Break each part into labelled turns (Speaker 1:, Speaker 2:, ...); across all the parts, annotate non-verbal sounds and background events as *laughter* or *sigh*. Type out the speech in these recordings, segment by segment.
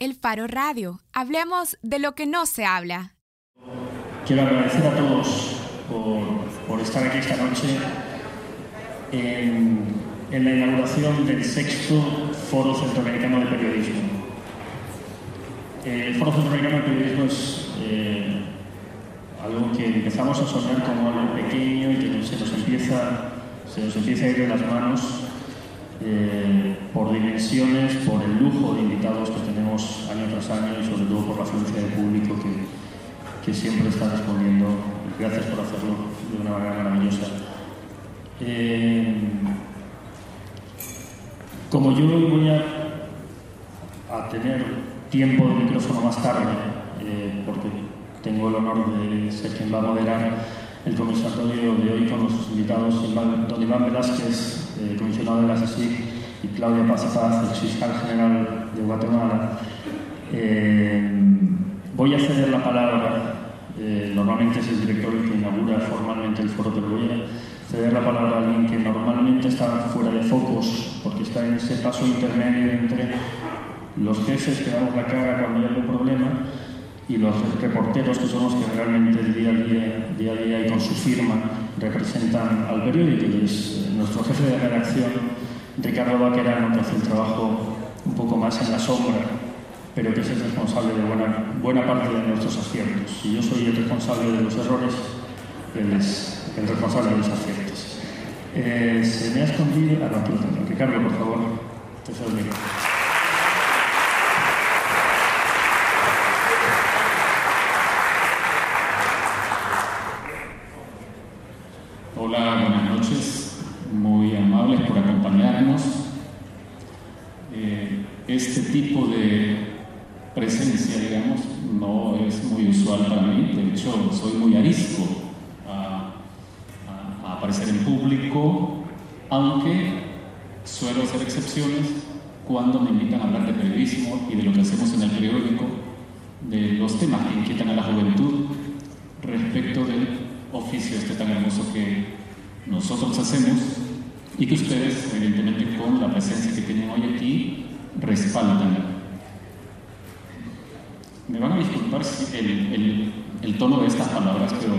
Speaker 1: El Faro Radio. Hablemos de lo que no se habla.
Speaker 2: Quiero agradecer a todos por, estar aquí esta noche en, la inauguración del sexto Foro Centroamericano de Periodismo. El Foro Centroamericano de Periodismo es eh, algo que empezamos a sonar como algo pequeño y que se nos empieza, se nos empieza a ir de las manos eh, por dimensiones, por el lujo de invitados que tenemos año tras año y sobre todo por la afluencia de público que, que siempre está respondiendo. Gracias por hacerlo de una manera maravillosa. Eh, como yo voy a, a, tener tiempo de micrófono más tarde, eh, porque tengo el honor de ser quien va a moderar el conversatorio de hoy con nuestros invitados, don Iván Velázquez, eh, comisionado de la CSIC, y Claudia Paz, el fiscal general de Guatemala. Eh, voy a ceder la palabra, eh, normalmente es el director el que inaugura formalmente el foro, pero voy a ceder la palabra a alguien que normalmente está fuera de focos, porque está en ese paso intermedio entre los jefes que damos la cara cuando hay algún problema y los reporteros que son los que realmente día a día, día, a día y con su firma representan al periódico y es eh, nuestro jefe de redacción, Ricardo Vaquerano, que hace el trabajo un poco más en la sombra, pero que es el responsable de buena, buena parte de nuestros aciertos. Si yo soy el responsable de los errores, él es el responsable de los aciertos. Eh, se me ha escondido... Ah, no, Ricardo, por favor, te saludo.
Speaker 3: Este tipo de presencia, digamos, no es muy usual para mí. De hecho, soy muy arisco a, aparecer en público, aunque suelo hacer excepciones cuando me invitan a hablar de periodismo y de lo que hacemos en el periódico, de los temas que inquietan a la juventud respecto del oficio este tan hermoso que nosotros hacemos y que ustedes, evidentemente, con la presencia que tienen hoy aquí, respaldan. Me van a disculpar el, el, tono de estas palabras, pero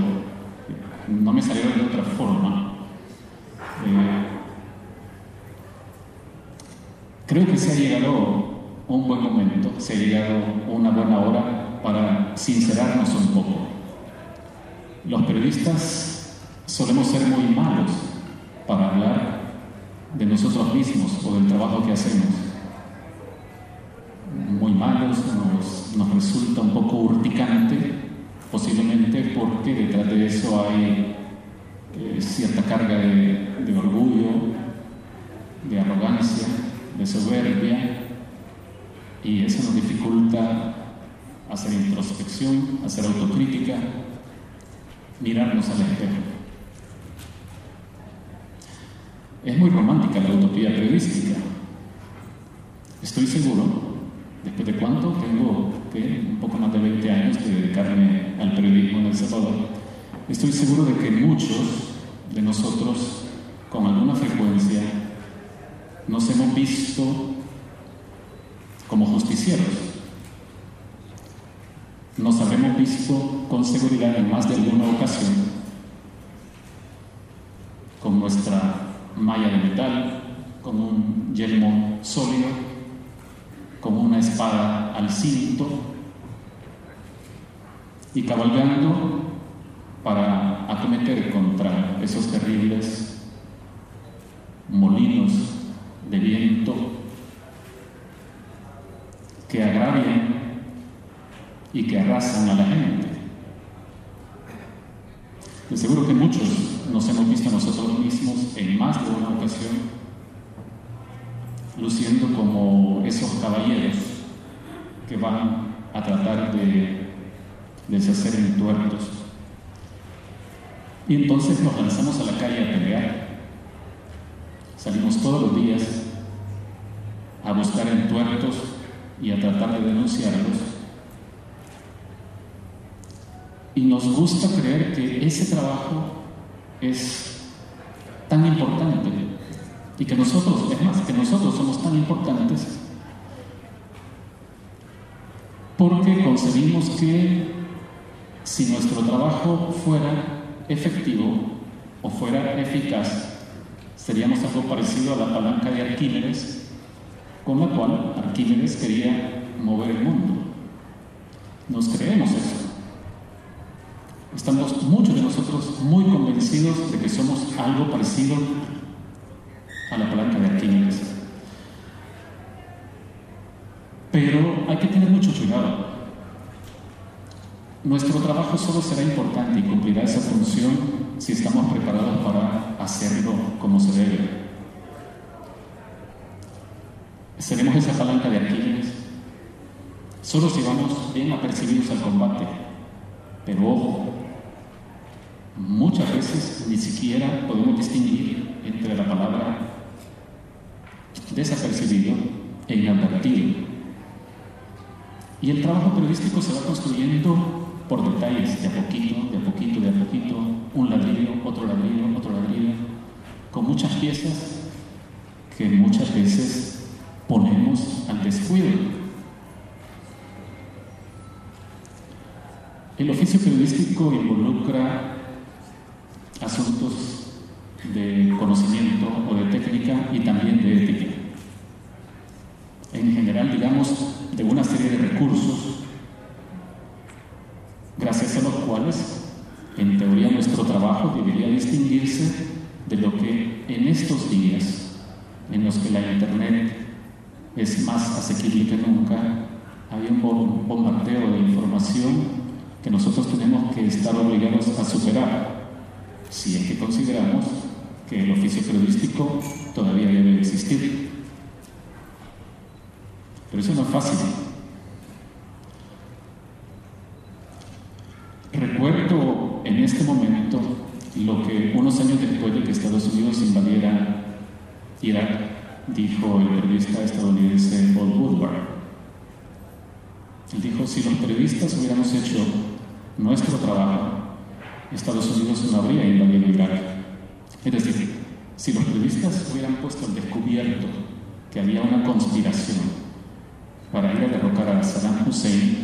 Speaker 3: no me salieron de otra forma. Eh, creo que se ha llegado un buen momento, se ha llegado una buena hora para sincerarnos un poco. Los periodistas solemos ser muy malos para hablar de nosotros mismos o del trabajo que hacemos muy malos, nos, resulta un poco urticante, posiblemente porque detrás de eso hay eh, cierta carga de, orgullo, de arrogancia, de soberbia, y eso nos dificulta hacer introspección, hacer autocrítica, mirarnos al espejo. Es muy romántica la utopía periodística. Estoy seguro ¿Después de cuánto? Tengo un poco más de 20 años de dedicarme al periodismo en El Salvador. Estoy seguro de que muchos de nosotros, con alguna frecuencia, nos hemos visto como justicieros. Nos habremos visto con seguridad en más de alguna ocasión con nuestra malla de metal, con un yelmo sólido como una espada al cinto y cabalgando para acometer contra esos terribles molinos de viento que agravian y que arrasan a la gente. De seguro que muchos nos hemos visto nosotros mismos en más de una ocasión luciendo como esos caballeros que van a tratar de deshacer entuertos. Y entonces nos lanzamos a la calle a pelear. Salimos todos los días a buscar entuertos y a tratar de denunciarlos. Y nos gusta creer que ese trabajo es tan importante y que nosotros, es más, que nosotros somos tan importantes porque concebimos que si nuestro trabajo fuera efectivo o fuera eficaz, seríamos algo parecido a la palanca de Arquímedes, con la cual Arquímedes quería mover el mundo. Nos creemos eso. Estamos muchos de nosotros muy convencidos de que somos algo parecido a la palanca de Arquímedes. Pero hay que tener mucho cuidado. Nuestro trabajo solo será importante y cumplirá esa función si estamos preparados para hacerlo como se debe. Seremos esa palanca de Arquímedes solo si vamos bien apercibidos al combate. Pero ojo, muchas veces ni siquiera podemos distinguir entre la palabra desapercibido e inadvertido. Y el trabajo periodístico se va construyendo por detalles, de a poquito, de a poquito, de a poquito, un ladrillo, otro ladrillo, otro ladrillo, con muchas piezas que muchas veces ponemos al descuido. El oficio periodístico involucra asuntos de conocimiento o de técnica y también de ética. En general, digamos, de una serie de recursos, gracias a los cuales, en teoría, nuestro trabajo debería distinguirse de lo que en estos días, en los que la Internet es más asequible que nunca, hay un bombardeo de información que nosotros tenemos que estar obligados a superar, si es que consideramos que el oficio periodístico todavía debe existir. Pero eso no es fácil. Recuerdo en este momento lo que unos años después de que Estados Unidos invadiera Irak, dijo el periodista estadounidense Paul Woodward. Él dijo, si los periodistas hubiéramos hecho nuestro trabajo, Estados Unidos no habría invadido Irak. Es decir, si los periodistas hubieran puesto al descubierto que había una conspiración para ir a derrocar a Saddam Hussein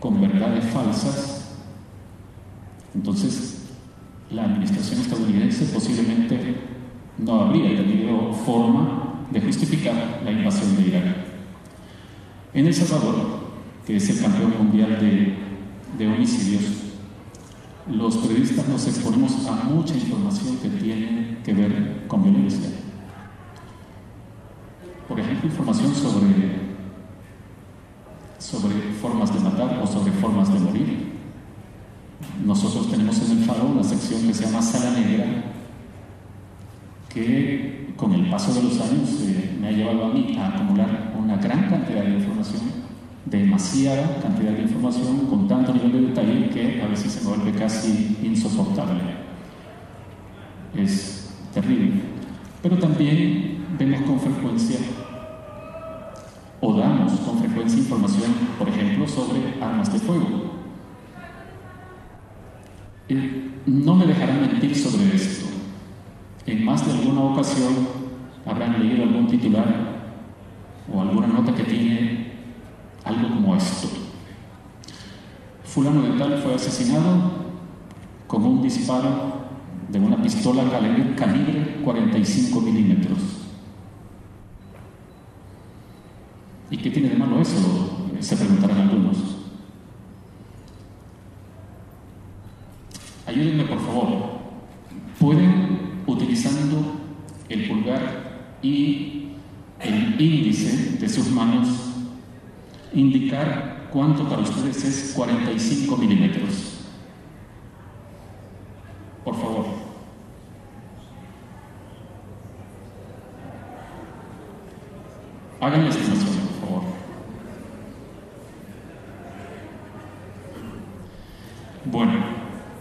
Speaker 3: con verdades falsas, entonces la administración estadounidense posiblemente no habría tenido forma de justificar la invasión de Irak. En El Salvador, que es el campeón mundial de, de homicidios, los periodistas nos exponemos a mucha información que tiene que ver con violencia. Por ejemplo, información sobre sobre formas de matar o sobre formas de morir. Nosotros tenemos en el Faro una sección que se llama Sala Negra, que con el paso de los años eh, me ha llevado a mí a acumular una gran cantidad de información, demasiada cantidad de información, con tanto nivel de detalle que a veces se vuelve casi insoportable. Es terrible. Pero también vemos con frecuencia o damos con frecuencia información, por ejemplo, sobre armas de fuego. No me dejarán mentir sobre esto. En más de alguna ocasión habrán leído algún titular o alguna nota que tiene algo como esto. Fulano de tal fue asesinado con un disparo de una pistola calibre 45 milímetros. ¿Y qué tiene de malo eso? Se preguntarán algunos. Ayúdenme por favor. Pueden, utilizando el pulgar y el índice de sus manos, indicar cuánto para ustedes es 45 milímetros. Por favor. Hagan la estimación. Bueno,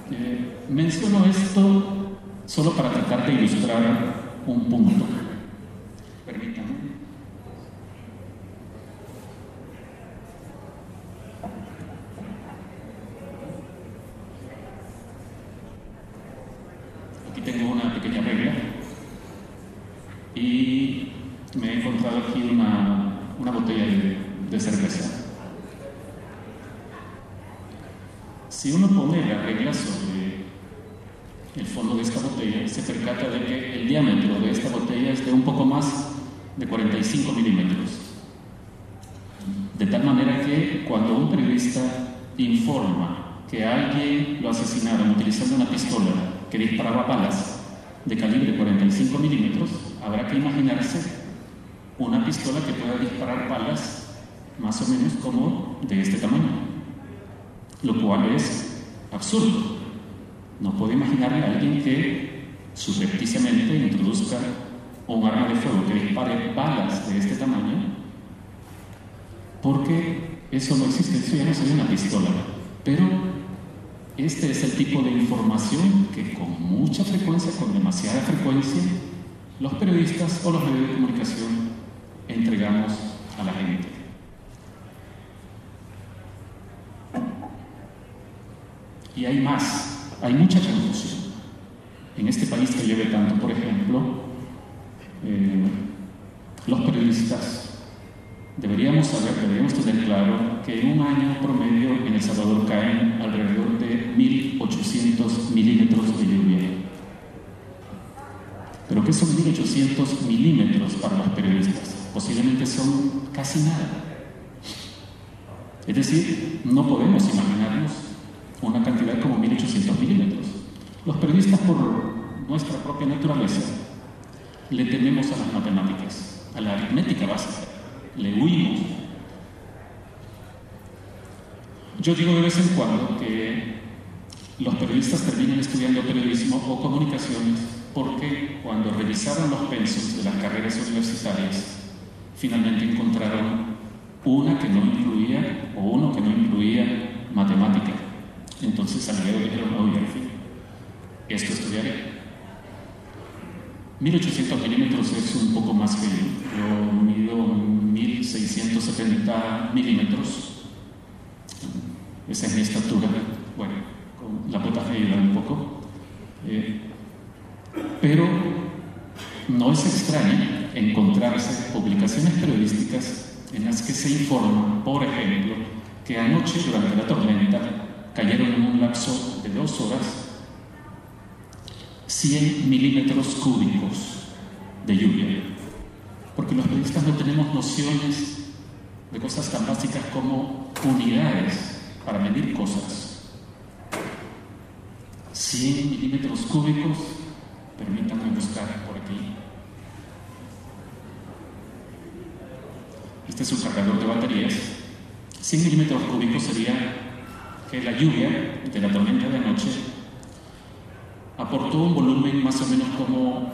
Speaker 3: eh, menciono esto solo para tratar de ilustrar un punto. Permítanme. Aquí tengo una pequeña regla y me he encontrado aquí una, botella de cerveza. Si uno pone la regla sobre el fondo de esta botella, se percata de que el diámetro de esta botella es de un poco más de 45 milímetros. De tal manera que cuando un periodista informa que alguien lo asesinaron utilizando una pistola que disparaba balas de calibre 45 milímetros, habrá que imaginarse una pistola que pueda disparar balas más o menos como de este tamaño, lo cual es absurdo. No puedo imaginarle a alguien que subrepticiamente introduzca un arma de fuego que dispare balas de este tamaño, porque eso no existe, eso ya no sería una pistola. Pero este es el tipo de información que con mucha frecuencia, con demasiada frecuencia, los periodistas o los medios de comunicación entregamos a la gente. Y hay más, hay mucha confusión. En este país que lleve tanto, por ejemplo, eh, los periodistas deberíamos saber, deberíamos tener claro que en un año promedio en El Salvador caen alrededor de 1.800 milímetros de lluvia. Pero ¿qué son 1.800 milímetros para los periodistas? Posiblemente son casi nada. Es decir, no podemos imaginarnos una cantidad como 1800 milímetros. Los periodistas, por nuestra propia naturaleza, le tememos a las matemáticas, a la aritmética básica, le. Yo digo de vez en cuando que los periodistas terminan estudiando periodismo o comunicaciones porque cuando revisaron los pensos de las carreras universitarias, finalmente encontraron una que no incluía o uno que no incluía matemática. Entonces salieron y dijeron, oye, en fin, esto estudiaré. 1800 milímetros es un poco más que yo. Yo mido 1670 milímetros. Esa es mi estatura. Bueno, con la bota ayuda un poco. Eh, pero no es extraño encontrarse publicaciones periodísticas en las que se informa, por ejemplo, que anoche durante la tormenta cayeron en un lapso de dos horas 100 milímetros cúbicos de lluvia. Porque los periodistas no tenemos nociones de cosas tan básicas como unidades para medir cosas. 100 milímetros cúbicos, permítanme buscar por aquí. Este es un cargador de baterías. 100 milímetros cúbicos sería que la lluvia de la tormenta de anoche aportó un volumen más o menos como,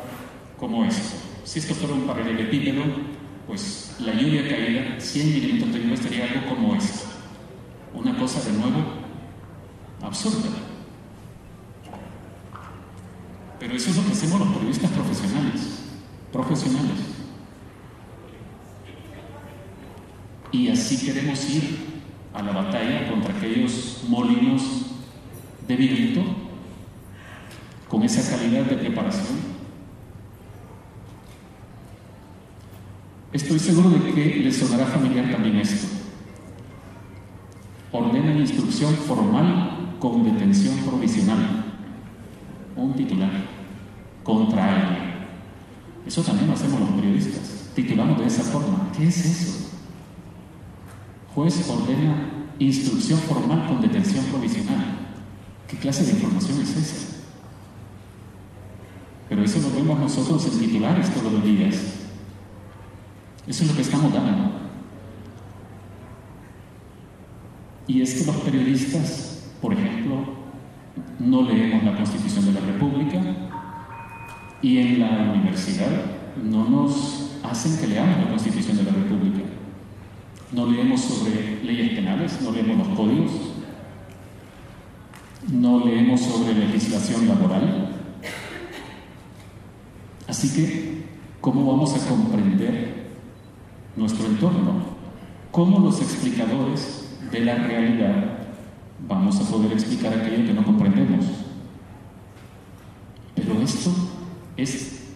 Speaker 3: como esto. Si esto fuera un paralelepípedo, pues la lluvia caída, 100 milímetros de lluvia algo como esto. Una cosa de nuevo absurda. Pero eso es lo que hacemos los periodistas profesionales. Profesionales. Y así queremos ir a la batalla contra aquellos molinos de viento con esa calidad de preparación. Estoy seguro de que les sonará familiar también esto. Ordena instrucción formal con detención provisional. Un titular contra alguien. Eso también lo hacemos los periodistas. Titulamos de esa forma. ¿Qué es eso? Juez ordena instrucción formal con detención provisional. ¿Qué clase de información es esa? Pero eso lo vemos nosotros en titulares todos los días. Eso es lo que estamos dando. Y es que los periodistas, por ejemplo, no leemos la Constitución de la República y en la universidad no nos hacen que leamos la Constitución de la República. No leemos sobre leyes penales, no leemos los códigos, no leemos sobre legislación laboral. Así que, ¿cómo vamos a comprender nuestro entorno? ¿Cómo los explicadores de la realidad vamos a poder explicar aquello que no comprendemos? Pero esto es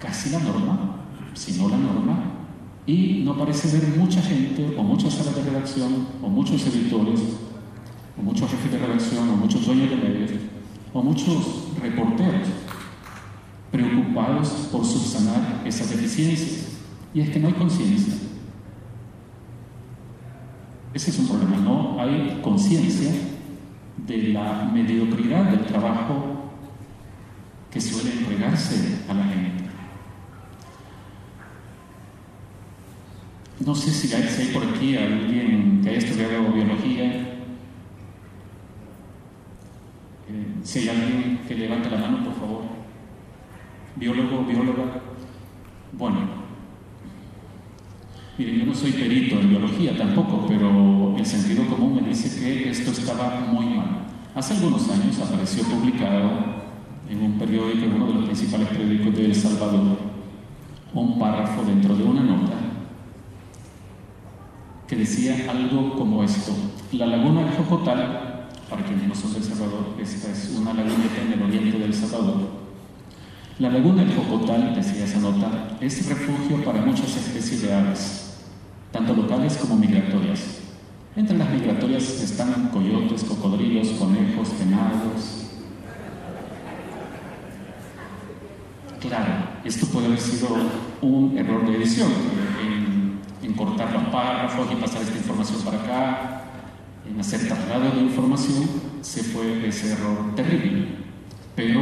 Speaker 3: casi la norma, si no la norma, y no parece ver mucha gente o muchas salas de redacción o muchos editores o muchos jefes de redacción, o muchos dueños de medios, o muchos reporteros preocupados por subsanar esas deficiencias. Y es que no hay conciencia. Ese es un problema, no hay conciencia de la mediocridad del trabajo que suele entregarse a la gente. No sé si hay, por aquí alguien que haya estudiado biología, eh, si hay alguien que levante la mano, por favor. Biólogo, bióloga. Bueno, miren, yo no soy perito en biología tampoco, pero el sentido común me dice que esto estaba muy mal. Hace algunos años apareció publicado en un periódico, en uno de los principales periódicos de El Salvador, un párrafo dentro de una nota que decía algo como esto. La laguna de Jocotal, para quienes no son del Salvador, esta es una laguna en el oriente del Salvador. La laguna de Jocotal, decía esa nota, es refugio para muchas especies de aves, tanto locales como migratorias. Entre las migratorias están coyotes, cocodrilos, conejos, venados, Claro, esto puede haber sido un error de edición, en, cortar los párrafos y pasar esta información para acá, en hacer traslado de información, se fue ese error terrible. Pero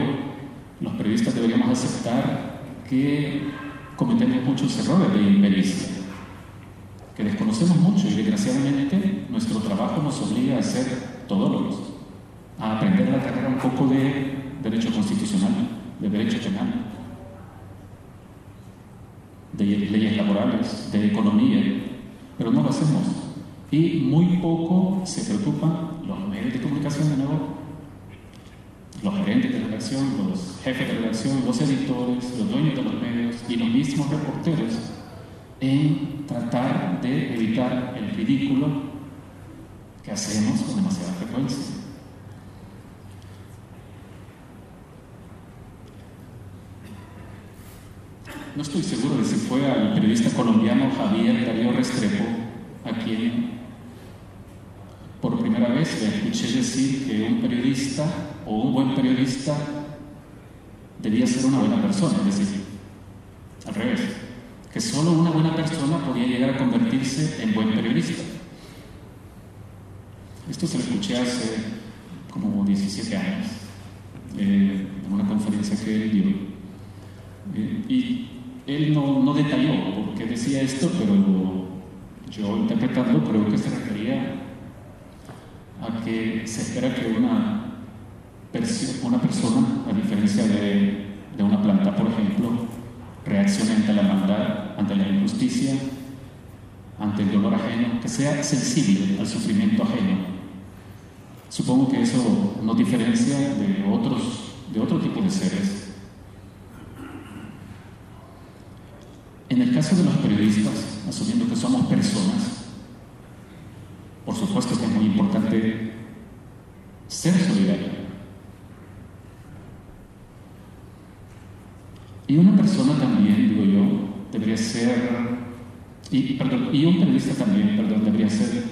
Speaker 3: los periodistas deberíamos aceptar que cometemos muchos errores de impericia, que desconocemos mucho y desgraciadamente nuestro trabajo nos obliga a ser todólogos, a aprender la carrera un poco de derecho constitucional, de derecho penal de leyes laborales, de economía, pero no lo hacemos. Y muy poco se preocupan los medios de comunicación de nuevo, los gerentes de redacción, los jefes de redacción, los editores, los dueños de los medios y los mismos reporteros en tratar de evitar el ridículo que hacemos con demasiada frecuencia. no estoy seguro de si fue al periodista colombiano Javier Darío Restrepo, a quien por primera vez le escuché decir que un periodista o un buen periodista debía ser una buena persona, es decir, al revés, que solo una buena persona podía llegar a convertirse en buen periodista. Esto se lo escuché hace como 17 años, eh, en una conferencia que él dio. Eh, y él no, detalló por qué decía esto, pero yo interpretando creo que se refería que se espera que una, una persona, a diferencia de, de una planta, por ejemplo, reaccione ante la maldad, ante la injusticia, ante el dolor ajeno, que sea sensible al sufrimiento ajeno. Supongo que eso nos diferencia de otros, de otro tipo de seres En el caso de los periodistas, asumiendo que somos personas, por supuesto que es muy importante ser solidario. Y una persona también, digo yo, debería ser, y, un periodista también, perdón, debería ser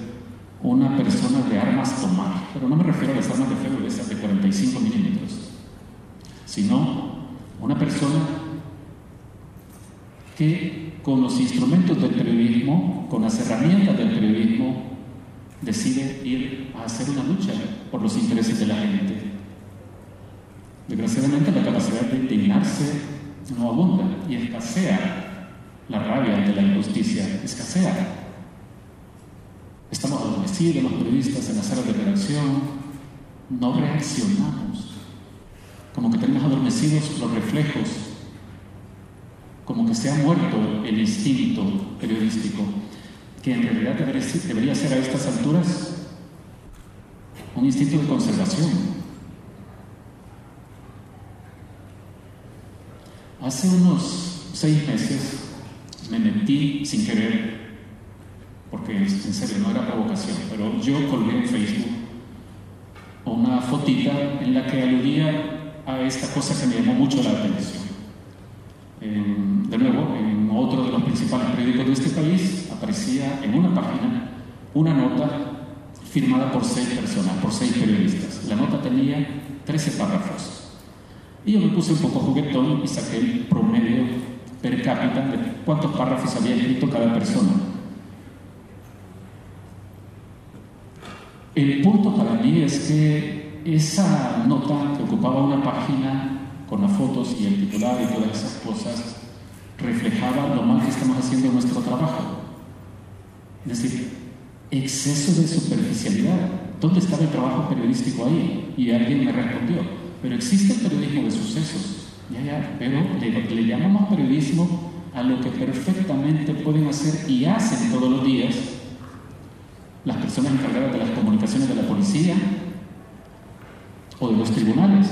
Speaker 3: una persona de armas tomar, pero no me refiero a las armas de fuego esas de 45 milímetros, sino una persona que con los instrumentos del periodismo, con las herramientas del periodismo, decide ir a hacer una lucha por los intereses de la gente. Desgraciadamente la capacidad de indignarse no abunda y escasea. La rabia ante la injusticia, escasea. Estamos adormecidos los periodistas en las salas de redacción, no reaccionamos, como que tenemos adormecidos los reflejos. Como que se ha muerto el instinto periodístico, que en realidad debería ser, a estas alturas un instinto de conservación. Hace unos seis meses me metí sin querer, porque en serio no era provocación, pero yo colgué en Facebook una fotita en la que aludía a esta cosa que me llamó mucho la atención de nuevo, en otro de los principales periódicos de este país aparecía en una página una nota firmada por seis personas, por seis periodistas. La nota tenía 13 párrafos. Y yo me puse un poco juguetón y saqué el promedio per cápita de cuántos párrafos había escrito cada persona. El punto para mí es que esa nota que ocupaba una página con las fotos y el titular y todas esas cosas reflejaba lo mal que estamos haciendo en nuestro trabajo. Es decir, exceso de superficialidad. ¿Dónde estaba el trabajo periodístico ahí? Y alguien me respondió, pero existe el periodismo de sucesos. Ya, ya, pero le, le llamamos periodismo a lo que perfectamente pueden hacer y hacen todos los días las personas encargadas de las comunicaciones de la policía o de los tribunales.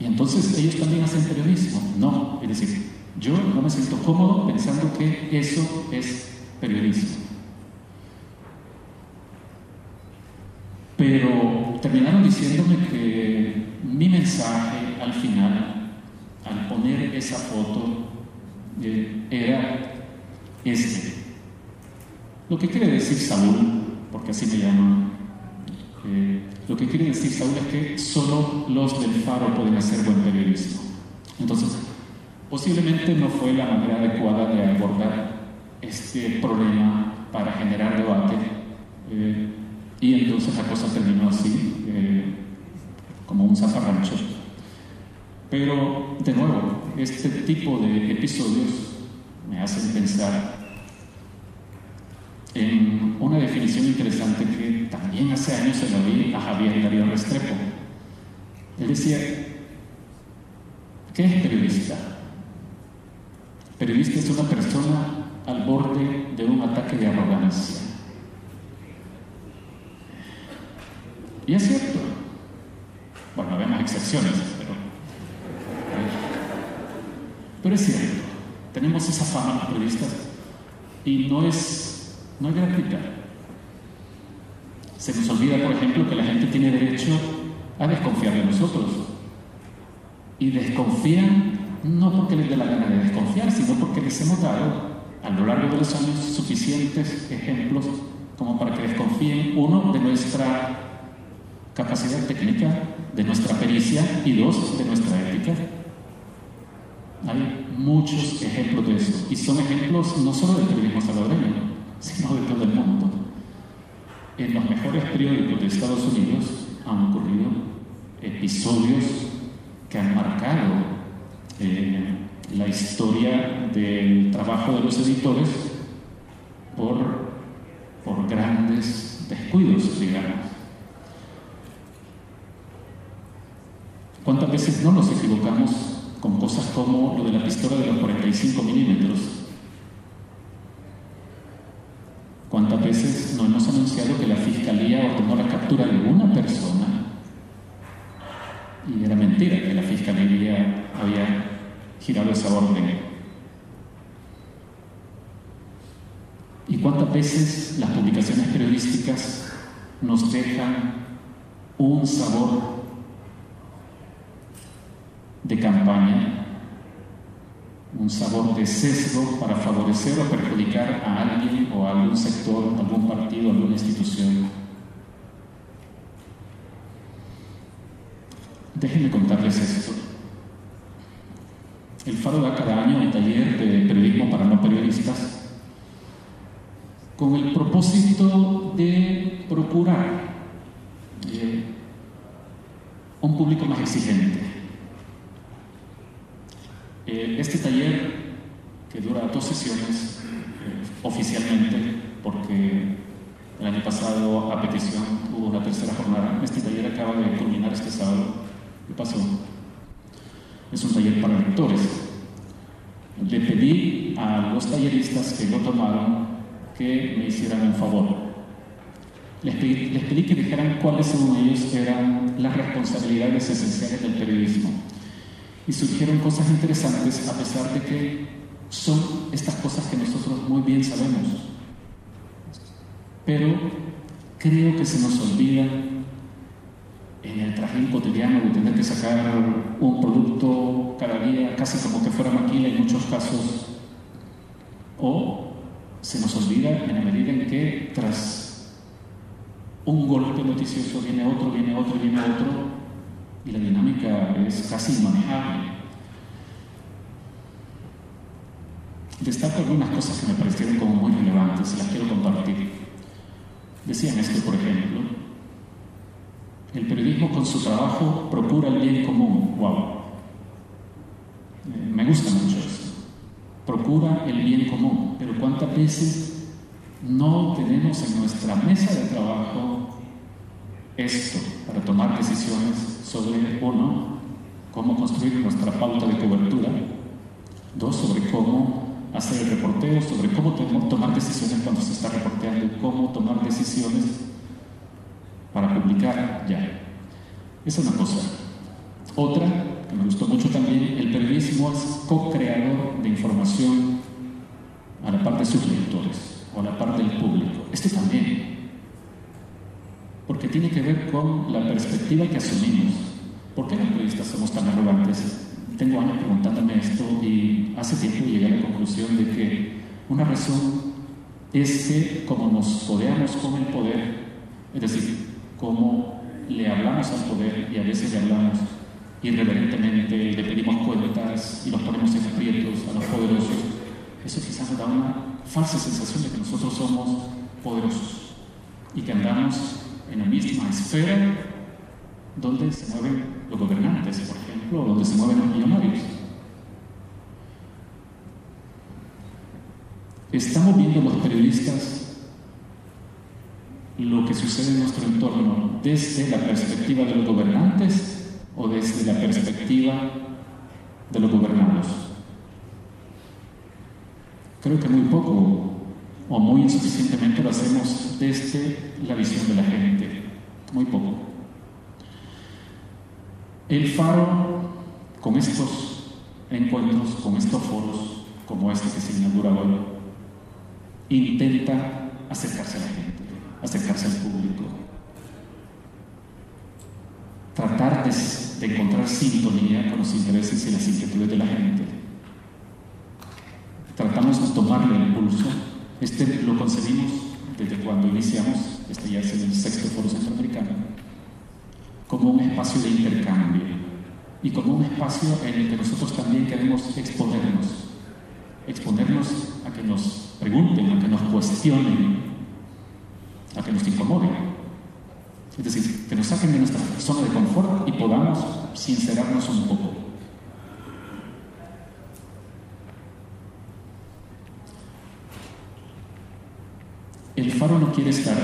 Speaker 3: Y entonces ellos también hacen periodismo. No, es decir, yo no me siento cómodo pensando que eso es periodismo. Pero terminaron diciéndome que mi mensaje al final, al poner esa foto, eh, era este. Lo que quiere decir Saúl, porque así me llaman, eh, lo que quiere decir Saúl es que solo los del faro pueden hacer buen periodismo. Entonces, posiblemente no fue la manera adecuada de abordar este problema para generar debate. Eh, y entonces la cosa terminó así, eh, como un zafarrancho. Pero, de nuevo, este tipo de episodios me hacen pensar en una definición interesante que también hace años se lo vi a Javier Darío Restrepo. Él decía, ¿qué es periodista? Periodista es una persona al borde de un ataque de arrogancia. Y es cierto. Bueno, vemos excepciones, pero. Pero es cierto. Tenemos esa fama los periodistas y no es, no es gratuita. Se nos olvida, por ejemplo, que la gente tiene derecho a desconfiar de nosotros. Y desconfían no porque les dé la gana de desconfiar, sino porque les hemos dado a lo largo de los años suficientes ejemplos como para que desconfíen, uno, de nuestra capacidad técnica, de nuestra pericia y dos, de nuestra ética. Hay muchos ejemplos de eso y son ejemplos no solo del periodismo salvadoreño, sino de todo el mundo. En los mejores periódicos de Estados Unidos han ocurrido episodios que han marcado eh, la historia del trabajo de los editores por, por grandes descuidos, digamos. ¿Cuántas veces no nos equivocamos con cosas como lo de la pistola de los 45 milímetros? ¿Cuántas veces no hemos anunciado que la Fiscalía ordenó la captura de una persona? Y era mentira que la Fiscalía había girado esa orden. ¿Y cuántas veces las publicaciones periodísticas nos dejan un sabor de campaña, un sabor de sesgo para favorecer o perjudicar a alguien o a algún sector, algún partido, alguna institución. Déjenme contarles esto. El Faro da cada año un taller de periodismo para no periodistas con el propósito de procurar eh, un público más exigente eh, este taller, que dura dos sesiones eh, oficialmente, porque el año pasado a petición hubo una tercera jornada, este taller acaba de culminar este sábado. ¿Qué pasó? Es un taller para lectores. Le pedí a los talleristas que lo tomaron que me hicieran un favor. Les pedí, que dijeran cuáles según ellos eran las responsabilidades esenciales del periodismo y surgieron cosas interesantes a pesar de que son estas cosas que nosotros muy bien sabemos. Pero creo que se nos olvida en el trajín cotidiano de tener que sacar un producto cada día, casi como que fuera maquila en muchos casos, o se nos olvida en la medida en que tras un golpe noticioso, viene otro, viene otro, viene otro, y la dinámica es casi inmanejable. Destaco algunas cosas que me parecieron como muy relevantes y las quiero compartir. Decían esto, por ejemplo, el periodismo con su trabajo procura el bien común. ¡Wow! Eh, me gusta mucho eso. Procura el bien común, pero ¿cuántas veces no tenemos en nuestra mesa de trabajo esto para tomar decisiones sobre, uno, cómo construir nuestra pauta de cobertura, dos, sobre cómo hacer el reporteo, sobre cómo tomar decisiones cuando se está reporteando, cómo tomar decisiones para publicar ya. Esa es una cosa. Otra, que me gustó mucho también, el periodismo es co-creador de información a la parte de sus lectores o la parte del público. Este también, porque tiene que ver con la perspectiva que asumimos. ¿Por qué los periodistas somos tan arrogantes? Tengo años preguntándome esto y hace tiempo llegué a la conclusión de que una razón es que como nos codeamos con el poder, es decir, como le hablamos al poder y a veces le hablamos irreverentemente, le pedimos cuentas y los ponemos en aprietos a los poderosos, eso quizás nos da una falsa sensación de que nosotros somos poderosos y que andamos en la misma esfera donde se mueven los gobernantes, por ejemplo, donde se mueven los millonarios. Estamos viendo los periodistas lo que sucede en nuestro entorno desde la perspectiva de los gobernantes o desde la perspectiva de los gobernados. Creo que muy poco o muy insuficientemente lo hacemos desde la visión de la gente. Muy poco. El faro, con estos encuentros, con estos foros, como este que se inaugura hoy, intenta acercarse a la gente, acercarse al público, tratar de, de encontrar sintonía con los intereses y las inquietudes de la gente. Tratamos de tomarle el pulso. Este lo concebimos desde cuando iniciamos, este ya es el sexto foro centroamericano, como un espacio de intercambio y como un espacio en el que nosotros también queremos exponernos, exponernos a que nos pregunten, a que nos cuestionen, a que nos incomoden. Es decir, que nos saquen de nuestra zona de confort y podamos sincerarnos un poco. El faro no quiere estar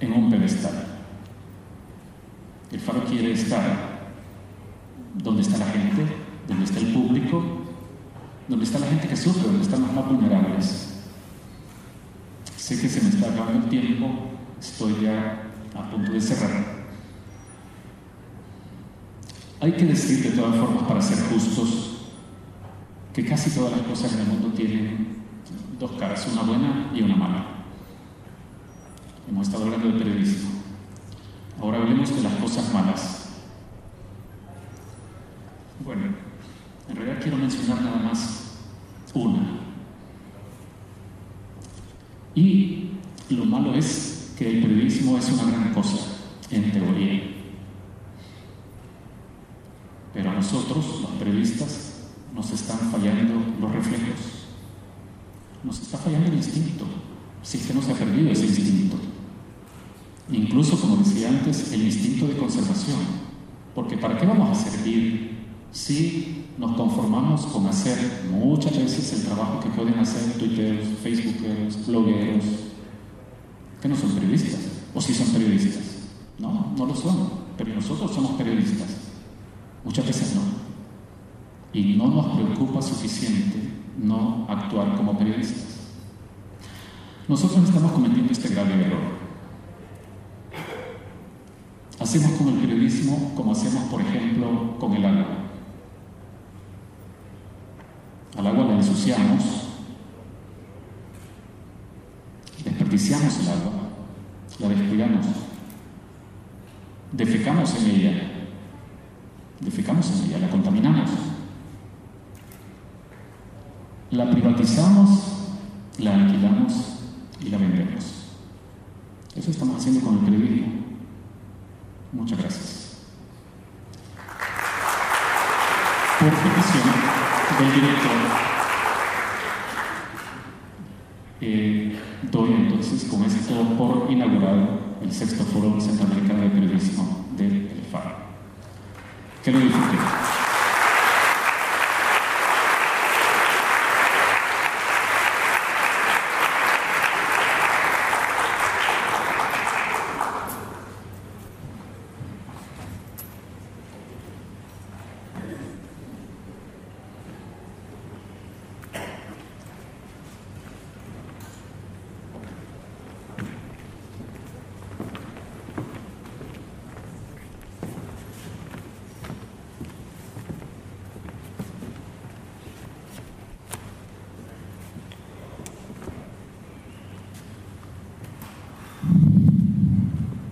Speaker 3: en un pedestal. El faro quiere estar donde está la gente, donde está el público, donde está la gente que sufre, donde están los más vulnerables. Sé que se me está acabando el tiempo, estoy ya a punto de cerrar. Hay que decir de todas formas, para ser justos, que casi todas las cosas en el mundo tienen dos caras, una buena y una mala. Hemos estado hablando de periodismo. Ahora hablemos de las cosas malas. Bueno, en realidad quiero mencionar nada más una. Y lo malo es que el periodismo es una gran cosa, en teoría. Pero a nosotros, los periodistas, nos están fallando los reflejos. Nos está fallando el instinto. Si es que no se ha perdido ese instinto. Incluso, como decía antes, el instinto de conservación. Porque ¿para qué vamos a servir si nos conformamos con hacer muchas veces el trabajo que pueden hacer tuiteros, facebookeros, blogueros, que no son periodistas? ¿O si son periodistas? No, no lo son. Pero nosotros somos periodistas. Muchas veces no. Y no nos preocupa suficiente no actuar como periodistas. Nosotros estamos cometiendo este grave error. Hacemos con el periodismo como hacemos, por ejemplo, con el agua. Al agua la ensuciamos, el agua, la descuidamos, defecamos en ella, defecamos en ella, la contaminamos, la privatizamos, la alquilamos y la vendemos. Eso estamos estamos haciendo con el periodismo. Muchas gracias. Por petición del director, eh, doy entonces con esto por el sexto Foro Centroamericano de Periodismo del EFAR. Que lo.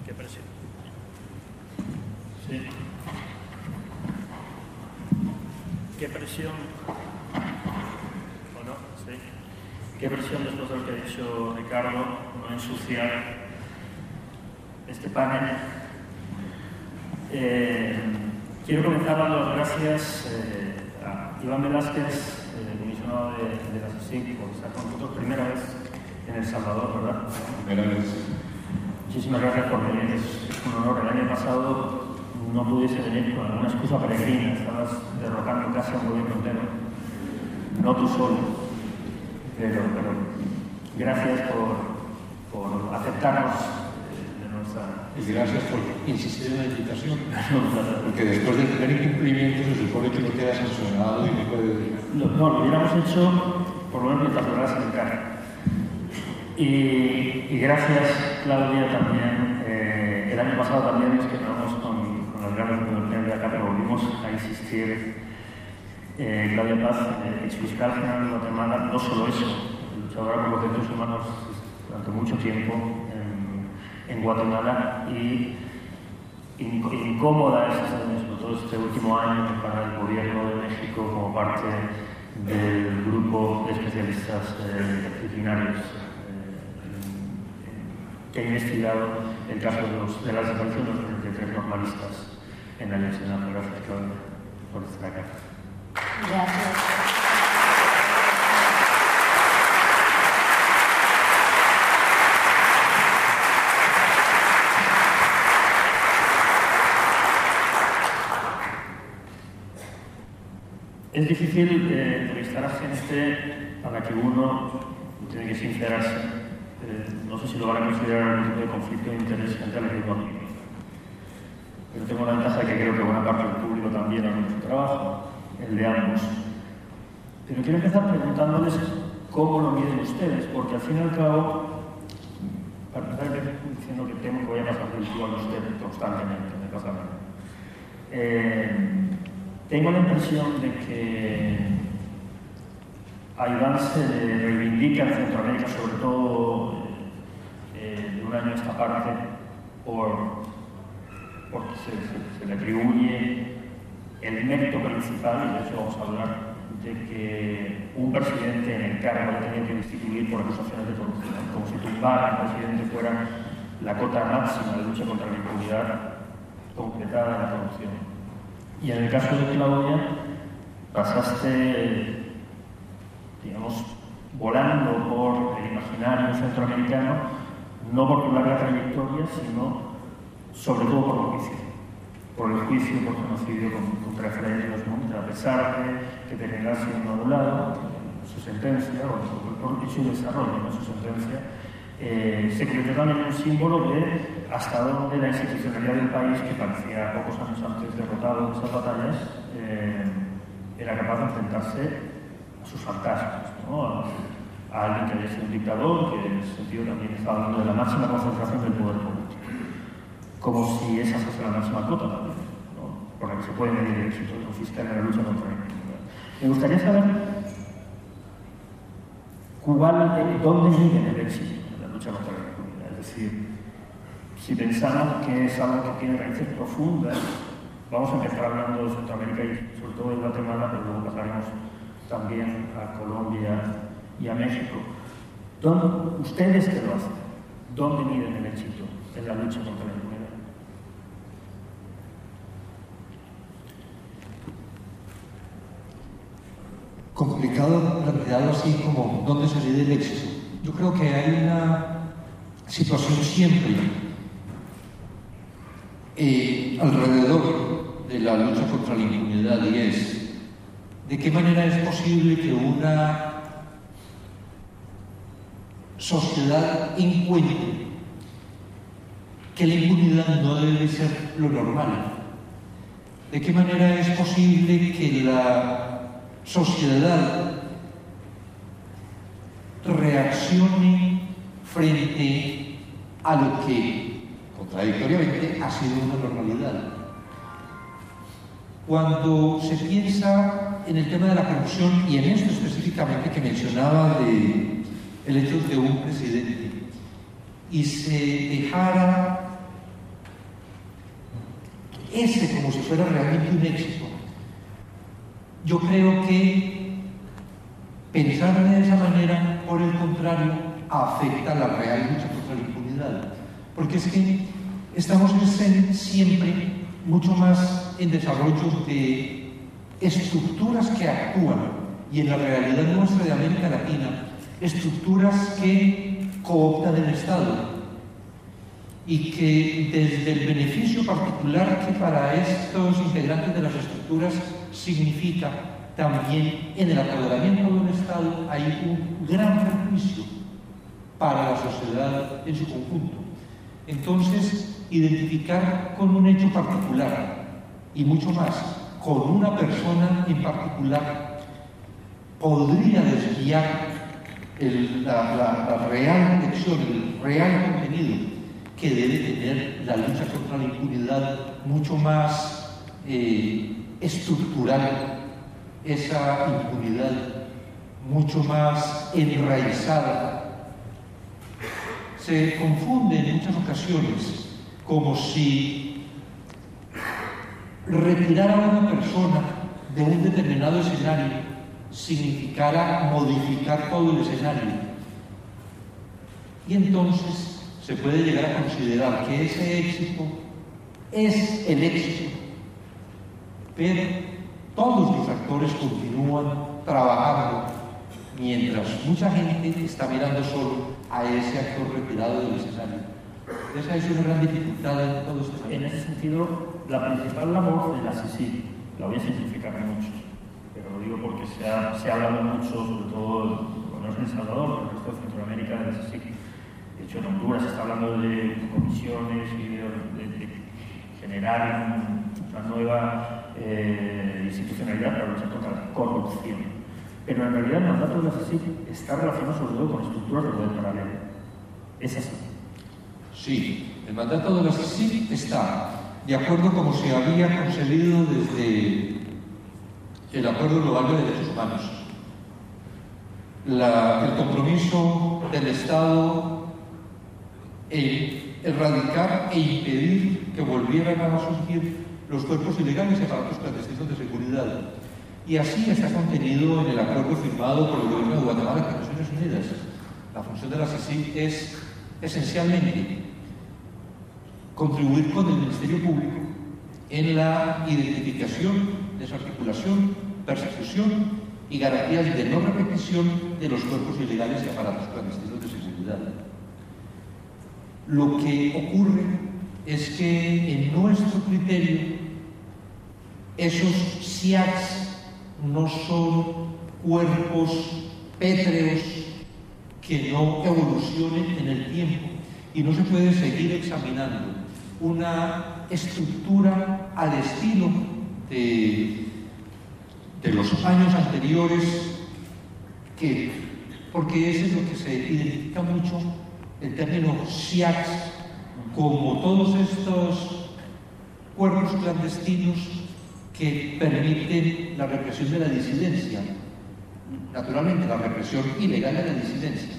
Speaker 2: Qué presión. Sí. Qué presión. ¿O no? Sí. Qué presión después de lo que ha dicho Ricardo, no ensuciar este panel. Eh, quiero comenzar dando las gracias eh, a Iván Velázquez, eh, comisionado de, de la CSIC, por estar con nosotros primera vez en El Salvador, ¿verdad?
Speaker 3: Primera vez.
Speaker 2: Muchísimas gracias por venir, es un honor. El año pasado no pudiese venir con alguna excusa peregrina, estabas derrocando casi a un gobierno entero, no tú solo, pero, pero gracias por, por aceptarnos eh, de nuestra...
Speaker 4: Y gracias por insistir en la invitación.
Speaker 2: nuestra-
Speaker 4: Porque después del primer incumplimiento se supone que no queda sancionado y no puede...
Speaker 2: Lo- No, hecho por lo menos mientras lograras en cara. Y, y gracias, Claudia, también. eh, el año pasado también nos quedamos con, con el gran grupo de acá, pero volvimos a insistir. Eh, Claudia Paz, eh, exfiscal general de Guatemala, no solo eso, luchadora por los derechos humanos durante mucho tiempo en, en Guatemala y inc- incómoda es, sobre todo este último año para el gobierno de México como parte del grupo de especialistas eh, disciplinarios eh, que ha investigado el caso de, los- de de los 33 normalistas en la Nacional. Gracias, Claudia, por estar acá.
Speaker 5: Gracias.
Speaker 2: Es difícil gente a la que uno tiene que sincerarse. Eh, no sé si lo van a considerar algún tipo de conflicto de interés entre equipo amigo. Pero tengo la ventaja de que creo que buena parte del público también hace su trabajo, el de ambos. Pero quiero empezar preguntándoles cómo lo miden ustedes, porque al fin y al cabo, para empezar diciendo que temo que voy a pasar del tú a usted constantemente, me pasa a. Eh, tengo la impresión de que a Iván se le reivindica en Centroamérica, sobre todo eh, de un año a esta parte, por, porque se, le atribuye el mérito principal, y de eso vamos a hablar, de que un presidente en el cargo haya tenido que destituir por acusaciones de corrupción, como si tumbar al presidente fuera la cota máxima de lucha contra la impunidad completada de la corrupción. Y en el caso de Claudia, pasaste, digamos, volando por el imaginario centroamericano, no por tu larga trayectoria, sino sobre todo por el juicio. Por el juicio por genocidio con- contra Ríos Montt, a pesar de que terminara siendo anulado su sentencia, o su desarrollo, no su sentencia, eh, se convirtió también en un símbolo de hasta dónde la institucionalidad del país, que parecía pocos años antes derrotado en esas batallas, eh, era capaz de enfrentarse sus fantasmas, ¿no? a, alguien que sido un dictador, que en ese sentido también estaba hablando de la máxima concentración del poder político, como si esa fuese la máxima cota también, ¿no? por la que se puede medir el éxito de un fiscal en la lucha contra la impunidad. Me gustaría saber cuál, eh, dónde miden el éxito de la lucha contra la impunidad, es decir, si pensamos que es algo que tiene raíces profundas, vamos a empezar hablando de Centroamérica y sobre todo de Guatemala, pero luego pasaremos también a Colombia y a México. ¿Dónde- ¿Ustedes qué lo hacen? ¿Dónde miden el éxito en la lucha contra la impunidad?
Speaker 4: Complicado planteado así como dónde salir del éxito. Yo creo que hay una situación siempre eh, alrededor de la lucha contra la impunidad y es de qué manera es posible que una sociedad encuentre que la impunidad no debe ser lo normal. ¿De qué manera es posible que la sociedad reaccione frente a lo que, contradictoriamente, ha sido una normalidad? Cuando se piensa en el tema de la corrupción y en esto específicamente que mencionaba de el hecho de un presidente y se dejara ese como si fuera realmente un éxito. Yo creo que pensar de esa manera, por el contrario, afecta la real lucha contra la impunidad. Porque es que estamos siempre mucho más en desarrollo de estructuras que actúan y en la realidad nuestra de América Latina estructuras que cooptan el Estado y que desde el beneficio particular que para estos integrantes de las estructuras significa también en el apoderamiento del Estado hay un gran perjuicio para la sociedad en su conjunto. Entonces, identificar con un hecho particular y mucho más, con una persona en particular, podría desviar la, real dirección, el real contenido que debe tener la lucha contra la impunidad mucho más eh, estructural, esa impunidad mucho más enraizada. Se confunde en muchas ocasiones como si retirar a una persona de un determinado escenario significara modificar todo el escenario. Y entonces se puede llegar a considerar que ese éxito es el éxito, pero todos los actores continúan trabajando mientras mucha gente está mirando solo a ese actor retirado del escenario. Esa es una gran dificultad en todo este
Speaker 2: En ese sentido, la principal labor de la CICI, la voy a simplificar mucho, lo digo porque se ha, se ha hablado mucho, sobre todo, no es en El Salvador, pero en el resto de Centroamérica, de ese De hecho, en Honduras se está hablando de comisiones y de, generar una nueva eh, institucionalidad para luchar contra la corrupción. Pero en realidad el mandato de la CSIC está relacionado sobre todo con estructuras de poder paralelo. ¿Es así?
Speaker 4: Sí, el mandato de la CSIC está de acuerdo como se había concebido desde el Acuerdo Global de Derechos Humanos, el compromiso del Estado en erradicar e impedir que volvieran a surgir los cuerpos ilegales y aparatos clandestinos de seguridad. Y así está contenido en el acuerdo firmado por el gobierno de Guatemala con Naciones Unidas. La función de la CICIG es esencialmente contribuir con el Ministerio Público en la identificación, desarticulación persecución y garantías de no repetición de los cuerpos ilegales y aparatos clandestinos de seguridad. Lo que ocurre es que en nuestro criterio esos SIACs no son cuerpos pétreos que no evolucionen en el tiempo y no se puede seguir examinando una estructura al estilo de los años anteriores, que, porque ese es lo que se identifica mucho, el término SIACS, como todos estos cuerpos clandestinos que permiten la represión de la disidencia, naturalmente la represión ilegal de la disidencia.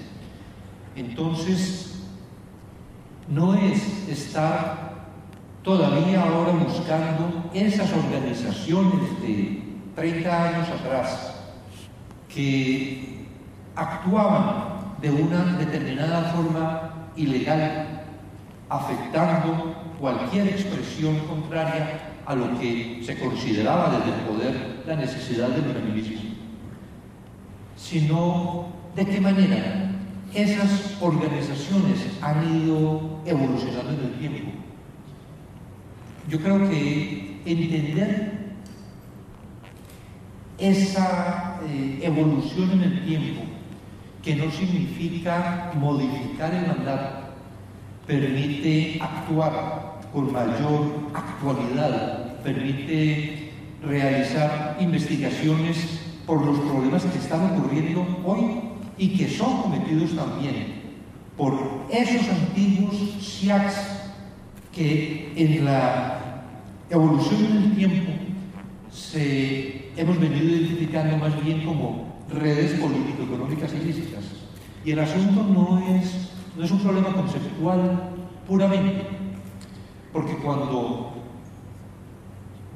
Speaker 4: Entonces, no es estar todavía ahora buscando esas organizaciones de 30 años atrás que actuaban de una determinada forma ilegal, afectando cualquier expresión contraria a lo que se consideraba desde el poder la necesidad del feminismo, sino de qué manera esas organizaciones han ido evolucionando en el tiempo. Yo creo que entender esa eh, evolución en el tiempo, que no significa modificar el mandato, permite actuar con mayor actualidad, permite realizar investigaciones por los problemas que están ocurriendo hoy y que son cometidos también. Por esos antiguos SIACs que en la evolución del tiempo se hemos venido identificando más bien como redes político-económicas ilícitas. Y el asunto no es, no es un problema conceptual puramente, porque cuando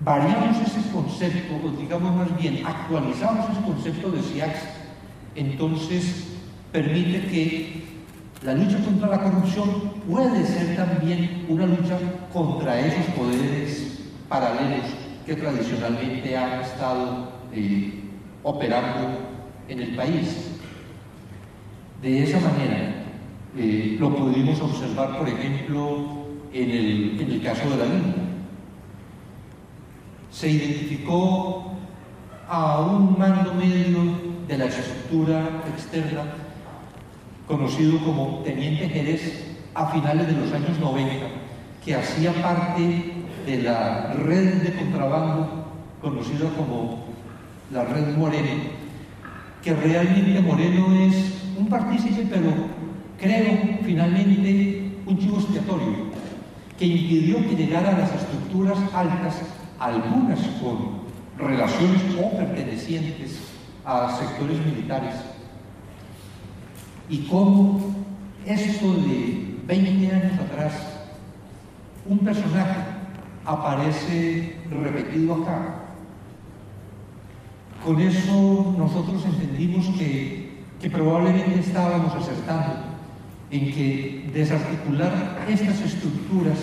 Speaker 4: variamos ese concepto, o digamos más bien, actualizamos ese concepto de SIACS, entonces permite que la lucha contra la corrupción puede ser también una lucha contra esos poderes paralelos que tradicionalmente han estado eh, operando en el país. De esa manera, eh, lo pudimos observar, por ejemplo, en el, en el caso de la India se identificó a un mando medio de la estructura externa, conocido como Teniente Jerez, a finales de los años 90, que hacía parte de la red de contrabando conocida como la red Moreno, que realmente Moreno es un partícipe, pero creo finalmente un chivo expiatorio, que impidió que llegara a las estructuras altas algunas con relaciones o pertenecientes a sectores militares, y cómo esto de 20 años atrás, un personaje aparece repetido acá. Con eso nosotros entendimos que, que probablemente estábamos acertando en que desarticular estas estructuras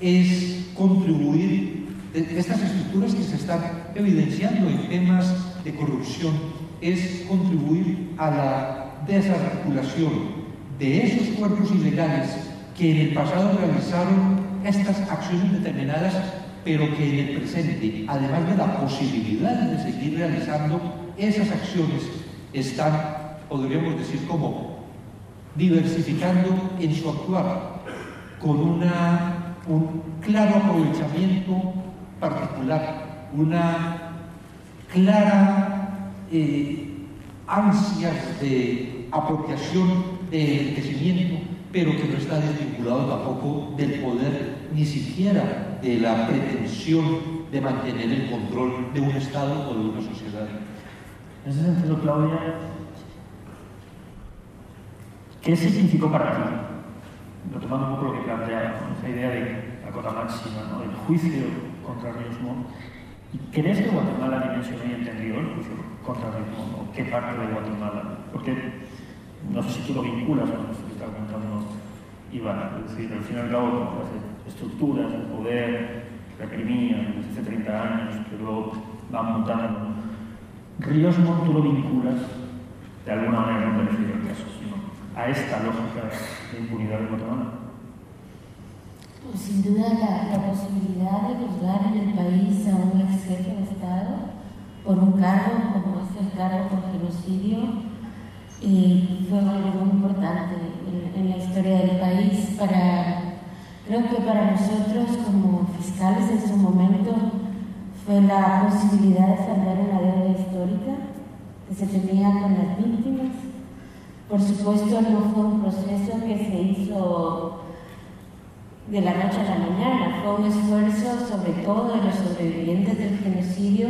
Speaker 4: es contribuir estas estructuras que se están evidenciando en temas de corrupción es contribuir a la desarticulación de esos cuerpos ilegales que en el pasado realizaron estas acciones determinadas, pero que en el presente, además de la posibilidad de seguir realizando esas acciones, están, podríamos decir, como diversificando en su actuar, con una, un claro aprovechamiento particular, una clara eh, ansia de apropiación, de enriquecimiento, pero que no está desvinculado tampoco del poder, ni siquiera de la pretensión de mantener el control de un Estado o de una sociedad.
Speaker 2: En ese sentido, Claudia, ¿qué significó para ti? Retomando un poco lo que planteaba, esa idea de la cota máxima, ¿no? el juicio contra ¿Y crees que Guatemala dimensionó y entendió el juicio contra ¿O qué parte de Guatemala? Porque no sé si tú lo vinculas con lo que está contando Iván. Es decir, al fin y cabo, las estructuras, el poder, reprimían desde hace 30 años, que luego van mutando. Ríos no tú lo vinculas, de alguna manera, no refiero al caso, sino a esta lógica de impunidad de Guatemala.
Speaker 5: Pues, sin duda la, posibilidad de juzgar en el país a un ex jefe de Estado por un cargo como es el cargo por genocidio eh, fue algo importante en, la historia del país. Para, creo que para nosotros como fiscales en su momento fue la posibilidad de saldar una deuda histórica que se tenía con las víctimas. Por supuesto no fue un proceso que se hizo de la noche a la mañana. Fue un esfuerzo, sobre todo de los sobrevivientes del genocidio,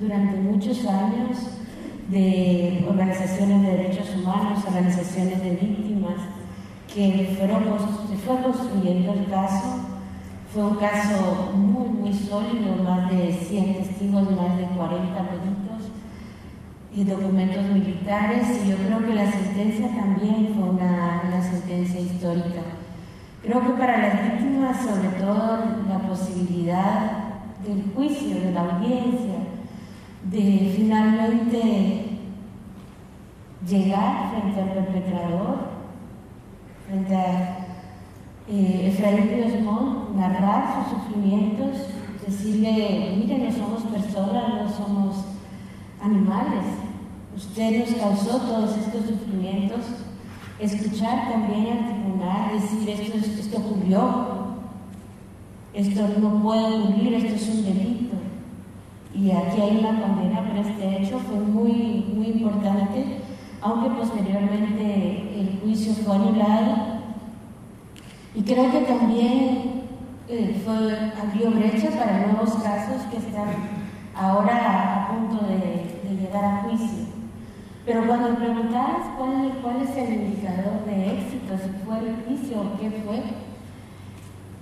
Speaker 5: durante muchos años, de organizaciones de derechos humanos, organizaciones de víctimas, que fueron, se fue construyendo el caso. Fue un caso muy, muy sólido, más de 100 testigos, más de 40 peritos, y documentos militares y yo creo que la sentencia también fue una, una sentencia histórica. Creo que para las víctimas, sobre todo, la posibilidad del juicio, de la audiencia, de finalmente llegar frente al perpetrador, frente a eh, Efraín Ríos narrar sus sufrimientos, decirle, miren, no somos personas, no somos animales, usted nos causó todos estos sufrimientos, escuchar también al tribunal, decir, esto, esto ocurrió, esto no puede ocurrir, esto es un delito. Y aquí hay una condena por este hecho, fue muy, muy importante, aunque posteriormente el juicio fue anulado. Y creo que también eh, fue, abrió brecha para nuevos casos que están ahora a punto de, llegar a juicio. Pero cuando preguntabas cuál, cuál es el indicador de éxito, si fue el juicio o qué fue,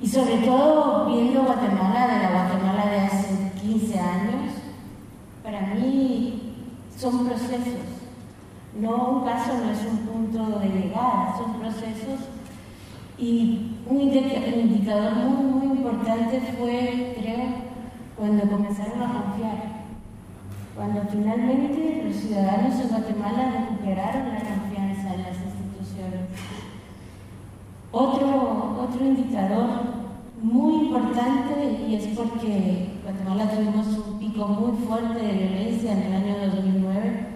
Speaker 5: y sobre todo viendo Guatemala, de la Guatemala de hace 15 años, para mí son procesos. No un caso no es un punto de llegada, son procesos. Y un indicador muy, muy importante fue, creo, cuando comenzaron a confiar. Cuando finalmente los ciudadanos de Guatemala recuperaron la confianza en las instituciones. Otro, otro indicador muy importante y es porque Guatemala tuvimos un pico muy fuerte de violencia en el año 2009.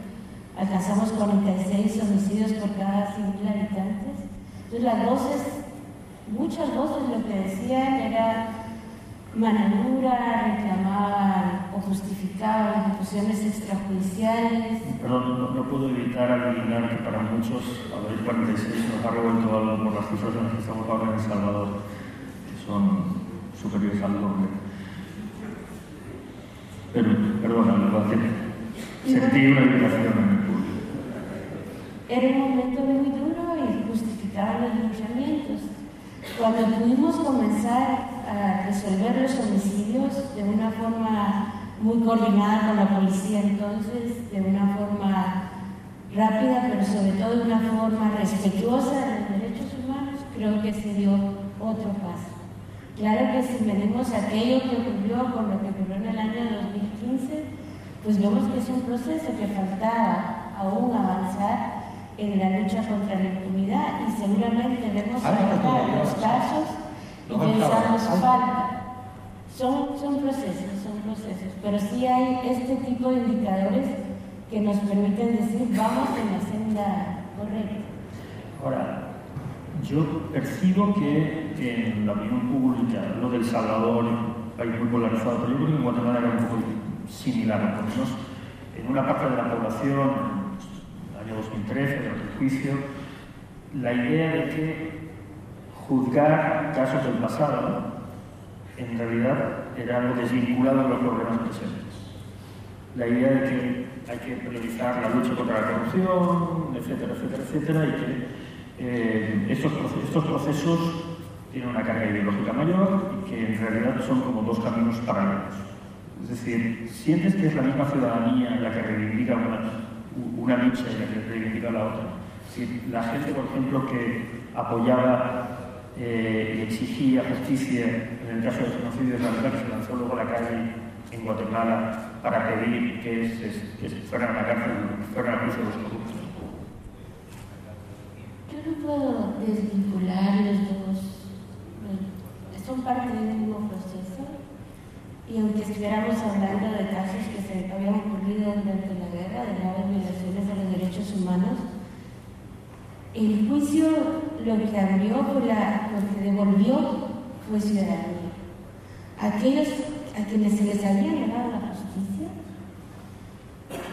Speaker 5: Alcanzamos 46 homicidios por cada 100.000 habitantes. Entonces las voces, muchas voces lo que decían era mananura, reclamaban o justificaban ejecuciones extrajudiciales.
Speaker 2: Perdón, no, puedo evitar adivinar que para muchos, a ver, 46 nos ha revuelto algo por las cosas en las que estamos ahora en El Salvador, que son superiores al doble. Perdona, lo a Sentí una invitación en el público.
Speaker 5: Era un momento muy duro y justificaban los linchamientos. Cuando pudimos comenzar a resolver los homicidios de una forma muy coordinada con la policía entonces, de una forma rápida, pero sobre todo de una forma respetuosa de los derechos humanos, creo que se dio otro paso. Claro que si venimos a aquello que ocurrió con lo que ocurrió en el año 2015, pues vemos que es un proceso que faltaba aún avanzar en la lucha contra la impunidad y seguramente vemos ahora los casos y pensamos falta. Son, son procesos, son procesos, pero sí hay este tipo de indicadores que nos permiten decir vamos en la senda correcta.
Speaker 2: Ahora, yo percibo que en la opinión pública, lo del Salvador, país muy polarizado, pero yo creo que en Guatemala era un poco similar, por menos en una parte de la población, en el año 2013, en el juicio, la idea de que juzgar casos del pasado en realidad era algo desvinculado de los problemas presentes. La idea de que hay que priorizar la lucha contra la corrupción, etcétera, etcétera, etcétera, y que eh, estos, estos procesos tienen una carga ideológica mayor y que en realidad son como dos caminos paralelos. Es decir, sientes que es la misma ciudadanía la que reivindica una, una lucha y la que reivindica la otra. Si la gente, por ejemplo, que apoyaba eh, y exigía justicia en el caso de genocidio de que se lanzó luego a la calle en Guatemala para pedir que, se, fueran a la cárcel, que fueran a los corruptos.
Speaker 5: Yo no puedo desvincular los dos, son parte del mismo proceso y aunque estuviéramos hablando de casos que se habían ocurrido durante la guerra, de graves violaciones de los derechos humanos, el juicio lo que abrió, fue la, lo que devolvió fue ciudadanía. Aquellos a quienes se les había negado la justicia,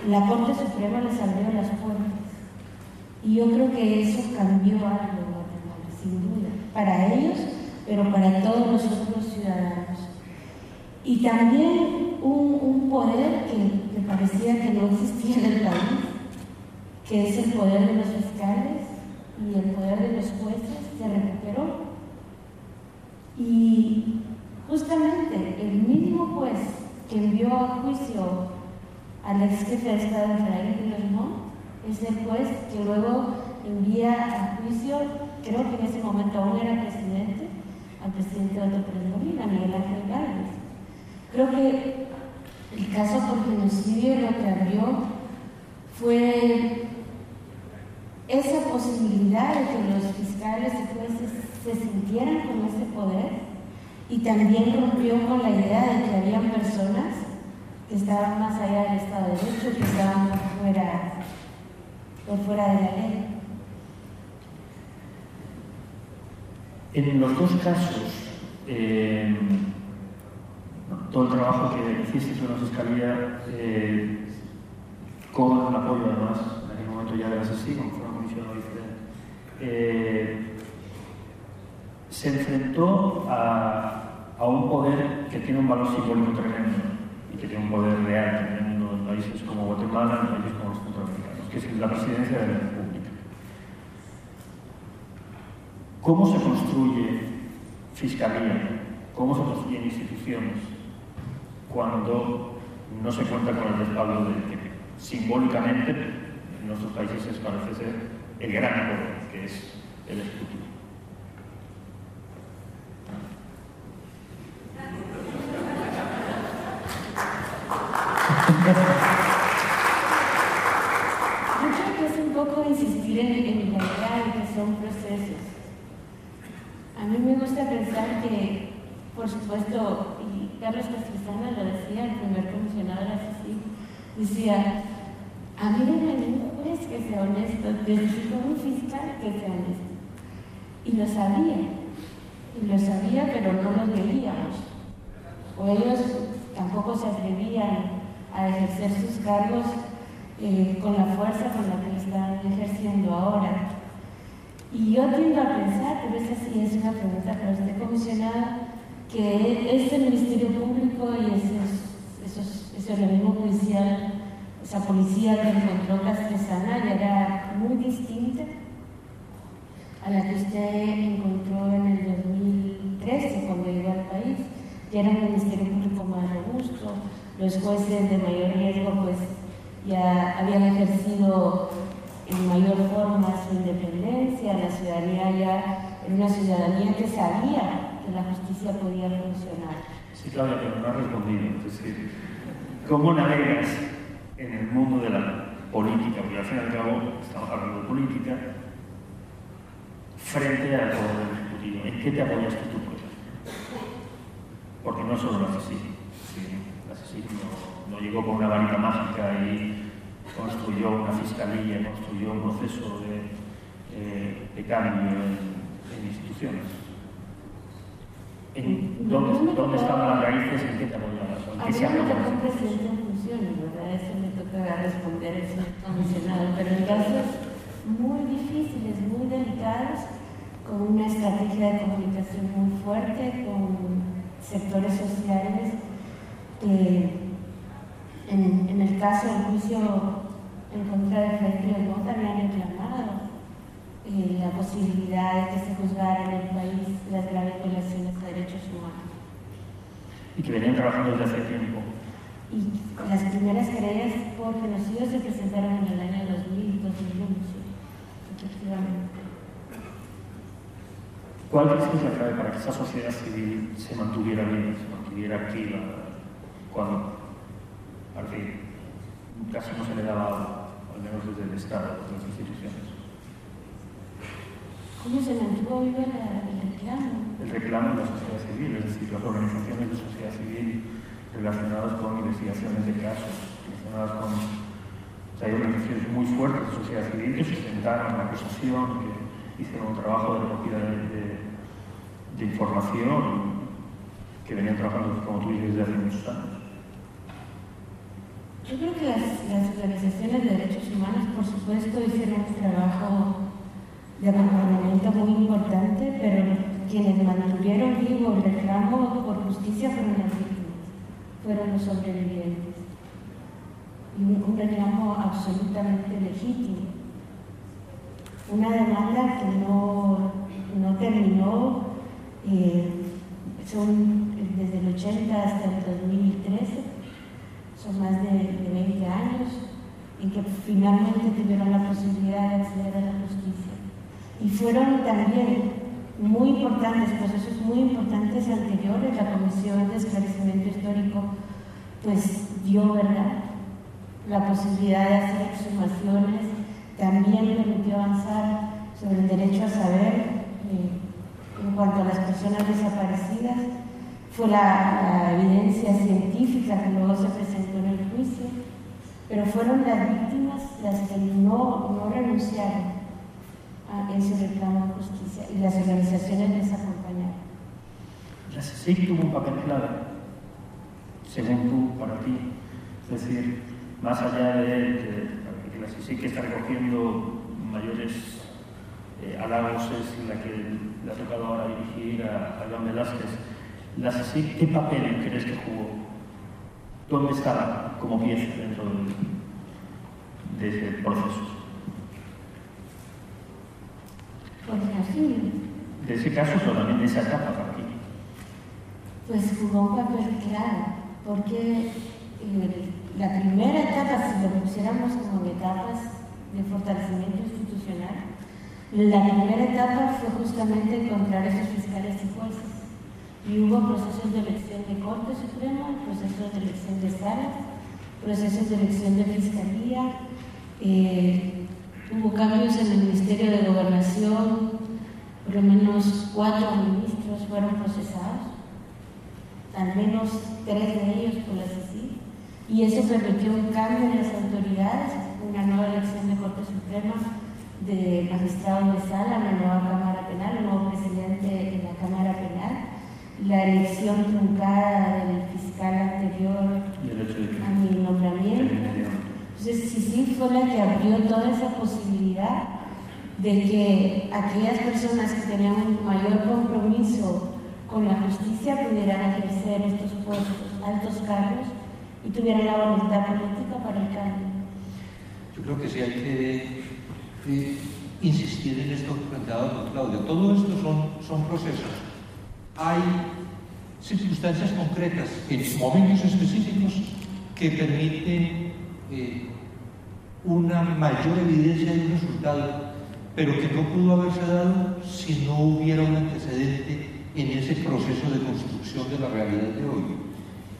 Speaker 5: la Corte Suprema les abrió las puertas. Y yo creo que eso cambió algo en Guatemala, sin duda, para ellos, pero para todos los otros ciudadanos. Y también un, poder que, que parecía que no existía en el país, que es el poder de los fiscales, y el poder de los jueces se recuperó. Y justamente el mismo juez que envió a juicio al ex jefe de Estado Israel Lermont, es el juez que luego envía a juicio, creo que en ese momento aún era presidente, al presidente de presidente, a Miguel Ángel Gálvez. Creo que el caso por genocidio lo que abrió fue esa posibilidad de que los fiscales y jueces se sintieran con ese poder y también rompió con la idea de que había personas que estaban más allá del Estado de Derecho, que estaban fuera, por fuera de la ley.
Speaker 2: En los dos casos, eh, todo el trabajo que hiciste en la Fiscalía, eh, con el apoyo además, en aquel momento ya así, como fue una comisión diferente, eh, se enfrentó a, un poder que tiene un valor simbólico tremendo y que tiene un poder real tremendo en países como Guatemala, en países que es la presidencia de la República. ¿Cómo se construye fiscalía? ¿Cómo se construyen instituciones cuando no se cuenta con el respaldo de que simbólicamente en nuestros países parece ser el gran poder, que es el Ejecutivo?
Speaker 5: Yo *laughs* creo que es un poco en, de que son procesos. A mí me gusta pensar que, por supuesto, y Carlos Castrezana lo decía, el primer comisionado de CICI, decía, a mí ningún juez que sea honesto, necesito un fiscal que sea honesto. Y lo sabía, y lo sabía, pero no lo veíamos. O ellos tampoco se atrevían a ejercer sus cargos eh, con la fuerza con la que están ejerciendo ahora. Y yo tiendo a pensar, pero esa sí es una pregunta para usted, comisionada, que este Ministerio Público y esos, esos, ese organismo judicial, esa policía que encontró Castrezana ya era muy distinta a la que usted encontró en el 2013 cuando llegó al país. Ya era un Ministerio Público más robusto, los jueces de mayor riesgo pues ya habían ejercido en mayor forma su independencia, la ciudadanía ya era una ciudadanía que sabía que la justicia podía funcionar.
Speaker 2: Sí, Claudia, pero no ha respondido. Es decir, ¿cómo navegas en el mundo de la política? Porque al fin y al cabo estamos hablando de política frente al poder ejecutivo. ¿En qué te apoyas tú? Porque no solo lo así. Sí, no, no, llegó con una varita mágica y construyó una fiscalía, construyó un proceso de, eh, de cambio en, en instituciones. En, ¿dónde, ¿Dónde estaban las raíces? ¿En qué? ¿En qué se
Speaker 5: un presidente en funciones, ¿verdad? Eso me toca responder, eso comisionado, pero en casos muy difíciles, muy delicados, con una estrategia de comunicación muy fuerte, con sectores sociales eh, en, en, el caso del juicio en contra de Freddy Lemont habían reclamado eh, la posibilidad de que se juzgara en el país las graves violaciones a derechos humanos.
Speaker 2: Y que venían trabajando desde hace tiempo.
Speaker 5: Y las primeras querellas por genocidio se presentaron en el año 2000, 2001, efectivamente.
Speaker 2: ¿Cuál es la clave para que esa sociedad civil se mantuviera bien, se mantuviera activa, cuando, al casi no se le daba agua, al menos desde el Estado, desde las instituciones?
Speaker 5: ¿Cómo se mantuvo vivo el reclamo?
Speaker 2: El reclamo de la sociedad civil, es decir, las organizaciones de sociedad civil relacionadas con investigaciones de casos, relacionadas con... O sea, hay organizaciones muy fuertes de sociedad civil que sustentaron la acusación, que hicieron un trabajo de recogida de, de, de información que venían trabajando, como tú dices, desde hace muchos años.
Speaker 5: Yo creo que las, organizaciones de derechos humanos, por supuesto, hicieron un trabajo de acompañamiento muy importante, pero quienes mantuvieron vivo el reclamo por justicia fueron las víctimas, fueron los sobrevivientes. Y un, un reclamo absolutamente legítimo. Una demanda que no, no terminó, eh, son desde el 80 hasta el 2013 son más de, de 20 años, en que finalmente tuvieron la posibilidad de acceder a la justicia. Y fueron también muy importantes, procesos muy importantes anteriores, la Comisión de Esclarecimiento Histórico, pues dio verdad la posibilidad de hacer exhumaciones, también permitió avanzar sobre el derecho a saber eh, en cuanto a las personas desaparecidas, fue la, evidencia científica que luego se presentó en el juicio, pero fueron las víctimas las que no, no renunciaron a ese reclamo de justicia y las organizaciones les acompañaron.
Speaker 2: La CICIC tuvo un papel clave, según tú, para ti. Es decir, más allá de, que la CICIC está recogiendo mayores eh, halagos, es la que le ha tocado ahora dirigir a, a Joan Velázquez. La CICIC, ¿qué papel crees que jugó? ¿Dónde estaba como pieza dentro de, de ese proceso? De ese caso, solamente esa etapa para ti.
Speaker 5: Pues jugó un papel claro, porque eh, la primera etapa, si lo pusiéramos como etapas de fortalecimiento institucional, la primera etapa fue justamente encontrar esos fiscales y jueces. Y hubo procesos de elección de Corte Suprema, procesos de elección de salas, procesos de elección de Fiscalía, eh, hubo cambios en el Ministerio de Gobernación, por lo menos cuatro ministros fueron procesados, al menos tres de ellos por la y eso permitió un cambio en las autoridades, una nueva elección de Corte Suprema, de magistrado de sala, una nueva Cámara Penal, un nuevo presidente de la Cámara Penal, la elección truncada del fiscal anterior a mi nombramiento. Entonces, sí fue la que abrió toda esa posibilidad de que aquellas personas que tenían un mayor compromiso con la justicia pudieran ejercer estos puestos, altos cargos y tuvieran la voluntad política para el cambio.
Speaker 4: Yo creo que sí hay que, insistir en esto planteado por Claudia. Todo esto son, son procesos. Hay circunstancias concretas en momentos específicos que permiten eh, una mayor evidencia de un resultado, pero que no pudo haberse dado si no hubiera un antecedente en ese proceso de construcción de la realidad de hoy.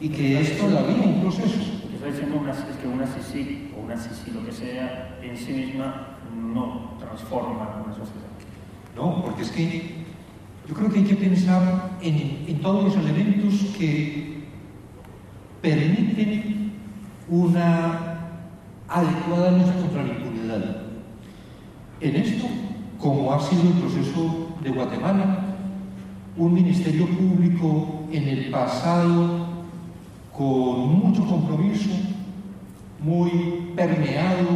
Speaker 4: Y que es todavía un proceso.
Speaker 2: Está diciendo una, es que una CICI o una CICI, lo que sea, en sí misma no transforma una sociedad.
Speaker 4: No, porque es que yo creo que hay que pensar en, todos los elementos que permiten una adecuada lucha contra la impunidad. En esto, como ha sido el proceso de Guatemala, un ministerio público en el pasado con mucho compromiso, muy permeado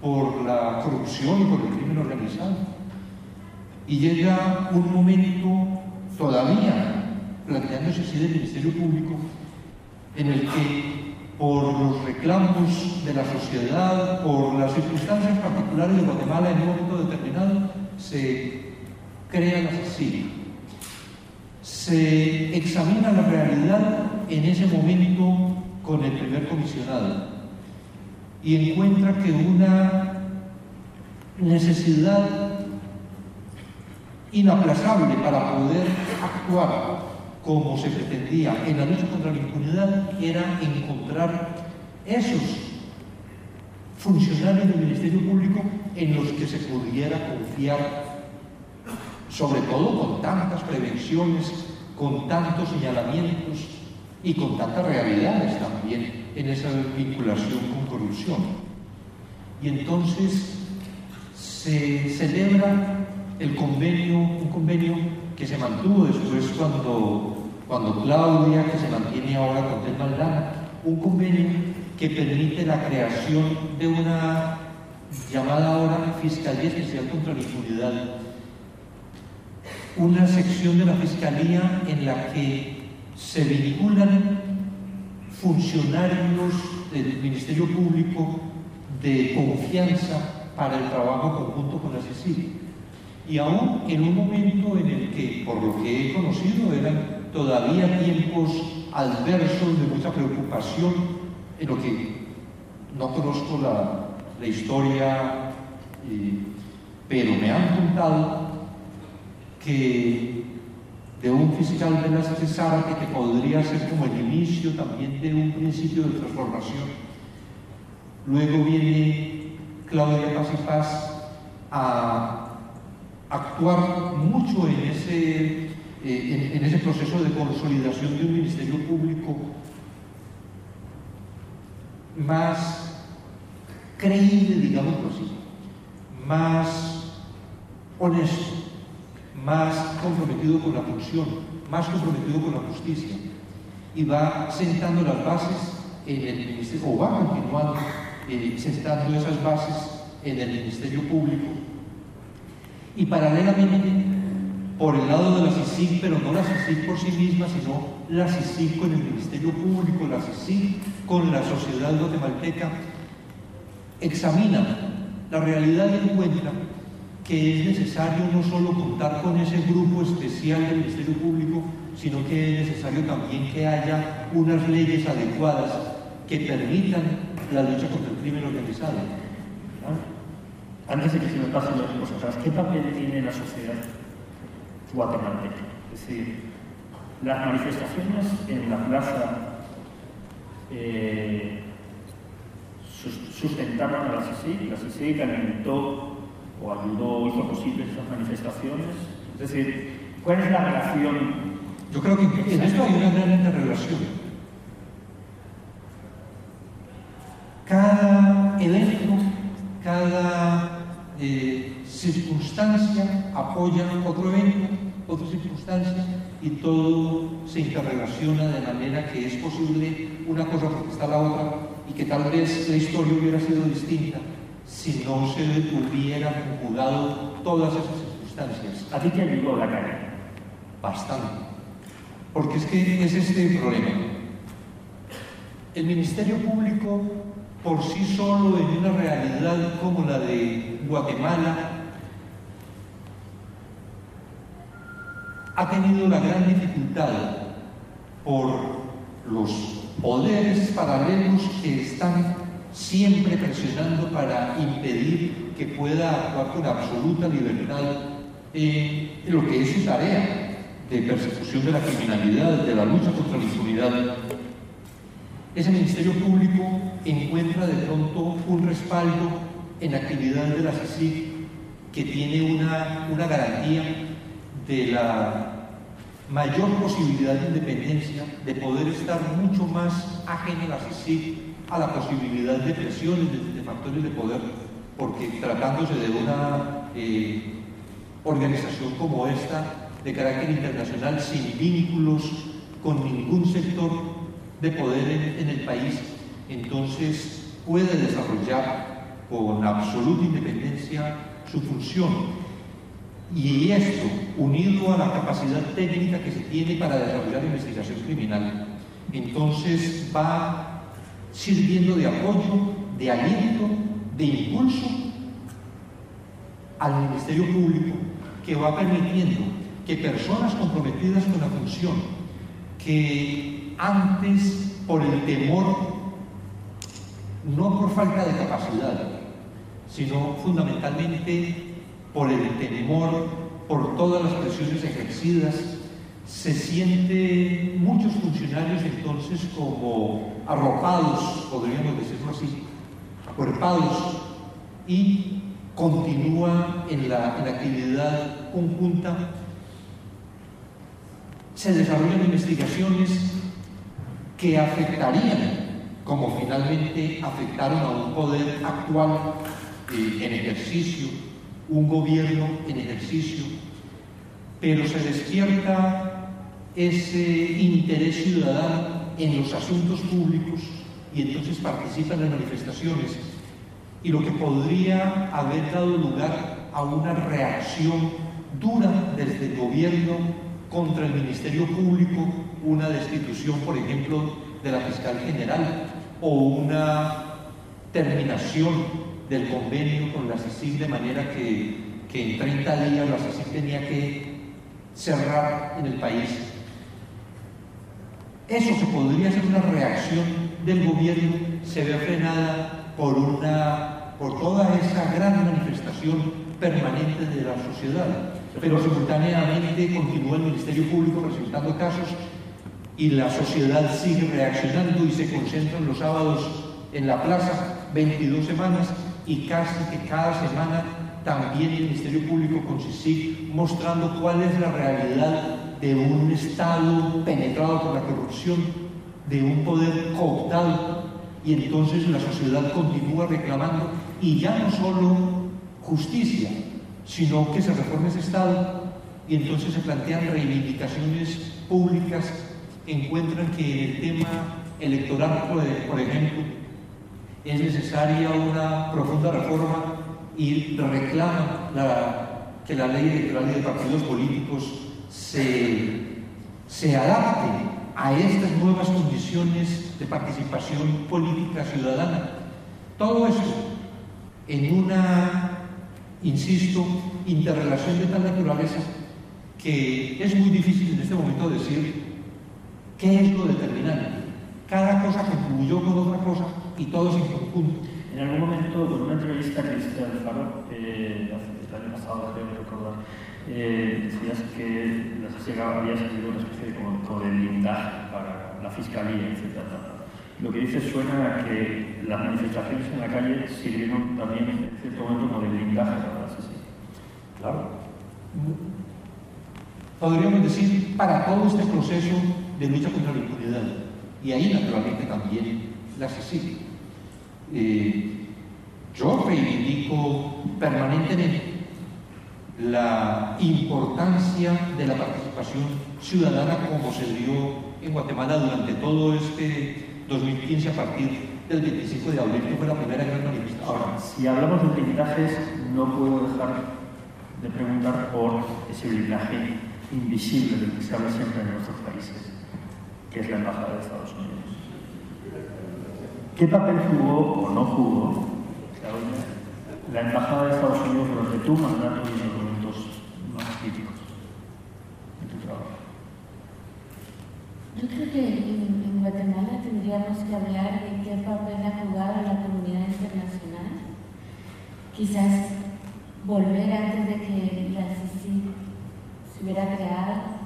Speaker 4: por la corrupción y por el crimen organizado. Y llega un momento todavía planteándose así del Ministerio Público en el que por los reclamos de la sociedad, por las circunstancias particulares de Guatemala en un momento determinado, se crea la CICI. Se examina la realidad en ese momento con el primer comisionado y encuentra que una necesidad inaplazable para poder actuar como se pretendía en la lucha contra la impunidad era encontrar esos funcionarios del Ministerio Público en los que se pudiera confiar, sobre todo con tantas prevenciones, con tantos señalamientos y con tantas realidades también en esa vinculación con corrupción. Y entonces se celebra el convenio, un convenio que se mantuvo después cuando cuando Claudia, que se mantiene ahora con Tel un convenio que permite la creación de una llamada ahora Fiscalía Especial contra la Impunidad, una sección de la Fiscalía en la que se vinculan funcionarios del Ministerio Público de confianza para el trabajo conjunto con la CICI. Y aún en un momento en el que, por lo que he conocido, eran todavía tiempos adversos de mucha preocupación en lo que no conozco la, la historia, pero me han contado que de un fiscal de la Zárate que podría ser como el inicio también de un principio de transformación. Luego viene Claudia Paz Paz a actuar mucho en ese, eh, en, ese proceso de consolidación de un ministerio público más creíble, digámoslo así, más honesto, más comprometido con la función, más comprometido con la justicia, y va sentando las bases en el ministerio, o va continuando eh, sentando esas bases en el Ministerio Público. Y paralelamente, por el lado de la CICIG, pero no la CICIG por sí misma, sino la CICIG con el Ministerio Público, la CICIG con la sociedad guatemalteca, examina la realidad y encuentra que es necesario no solo contar con ese grupo especial del Ministerio Público, sino que es necesario también que haya unas leyes adecuadas que permitan la lucha contra el crimen organizado.
Speaker 2: Antes de que se me pasen las cosas atrás, ¿qué papel tiene la sociedad guatemalteca? Es decir, las manifestaciones en la plaza eh, sustentaron a la CICIG, la CICIG alimentó o ayudó, hizo posible esas manifestaciones. Es decir, ¿cuál es la relación?
Speaker 4: Yo creo que en esto hay una gran interrelación. Cada evento, cada eh, circunstancia apoya otro evento, otra circunstancia, y todo se interrelaciona de manera que es posible una cosa porque está la otra, y que tal vez la historia hubiera sido distinta si no se hubieran conjugado todas esas circunstancias.
Speaker 2: ¿A ti te ayudó la cara?
Speaker 4: Bastante. Porque es que es este el problema. El Ministerio Público, por sí solo, en una realidad como la de Guatemala, ha tenido la gran dificultad por los poderes paralelos que están siempre presionando para impedir que pueda actuar con absoluta libertad en lo que es su tarea de persecución de la criminalidad, de la lucha contra la impunidad. Ese Ministerio Público encuentra de pronto un respaldo en actividad de la CICIG que tiene una, una garantía de la mayor posibilidad de independencia, de poder estar mucho más ajeno a la CICIG a la posibilidad de presiones de, factores de poder, porque tratándose de una eh, organización como esta, de carácter internacional, sin vínculos con ningún sector de poder en, en el país, entonces puede desarrollar con absoluta independencia su función. Y esto, unido a la capacidad técnica que se tiene para desarrollar investigación criminal, entonces va sirviendo de apoyo, de aliento, de impulso al Ministerio Público que va permitiendo que personas comprometidas con la función, que antes por el temor, no por falta de capacidad, sino fundamentalmente por el temor, por todas las presiones ejercidas se siente muchos funcionarios entonces como arropados, podríamos decirlo así, acuerpados y continúa en la, actividad conjunta. Se desarrollan investigaciones que afectarían, como finalmente afectaron a un poder actual en ejercicio, un gobierno en ejercicio, pero se despierta ese interés ciudadano en los asuntos públicos y entonces participan en manifestaciones. Y lo que podría haber dado lugar a una reacción dura desde el gobierno contra el Ministerio Público, una destitución, por ejemplo, de la fiscal general o una terminación del convenio con la CICIG de manera que, que en 30 días la CICIG tenía que cerrar en el país eso se podría ser una reacción del gobierno se ve frenada por, una, por toda esa gran manifestación permanente de la sociedad. Pero simultáneamente continúa el Ministerio Público presentando casos y la sociedad sigue reaccionando y se concentran los sábados en la plaza 22 semanas y casi que cada semana también el Ministerio Público con mostrando cuál es la realidad de un Estado penetrado por la corrupción, de un poder cooptado, y entonces la sociedad continúa reclamando, y ya no solo justicia, sino que se reforme ese Estado, y entonces se plantean reivindicaciones públicas, encuentran que el tema electoral, por ejemplo, es necesaria una profunda reforma y reclama que la ley electoral y de partidos políticos se, se adapte a estas nuevas condiciones de participación política ciudadana. Todo eso en una, insisto, interrelación de tal naturaleza que es muy difícil en este momento decir qué es lo determinante. Cada cosa contribuyó con otra cosa y todos en conjunto.
Speaker 2: En algún momento, con una entrevista que hiciste al Faro, eh, el año pasado, creo recordar, eh, decías que las llegado, había salido una especie de, como, de blindaje para la fiscalía, etc. Lo que dices suena a que las manifestaciones en la calle sirvieron también en cierto momento como de blindaje para las
Speaker 4: Claro. Podríamos decir para todo este proceso de lucha contra la impunidad. Y ahí naturalmente también la CICIG. Yo reivindico permanentemente la importancia de la participación ciudadana como se dio en Guatemala durante todo este 2015 a partir del 25 de abril, que fue la primera gran manifestación.
Speaker 2: Ahora, si hablamos de blindajes, no puedo dejar de preguntar por ese blindaje invisible del que se habla siempre en nuestros países, que es la Embajada de Estados Unidos. ¿Qué papel jugó o no jugó la Embajada de Estados Unidos durante tu mandato y
Speaker 5: Yo creo que en, Guatemala tendríamos que hablar de qué papel ha jugado la comunidad internacional. Quizás volver antes de que la CICI se hubiera creado,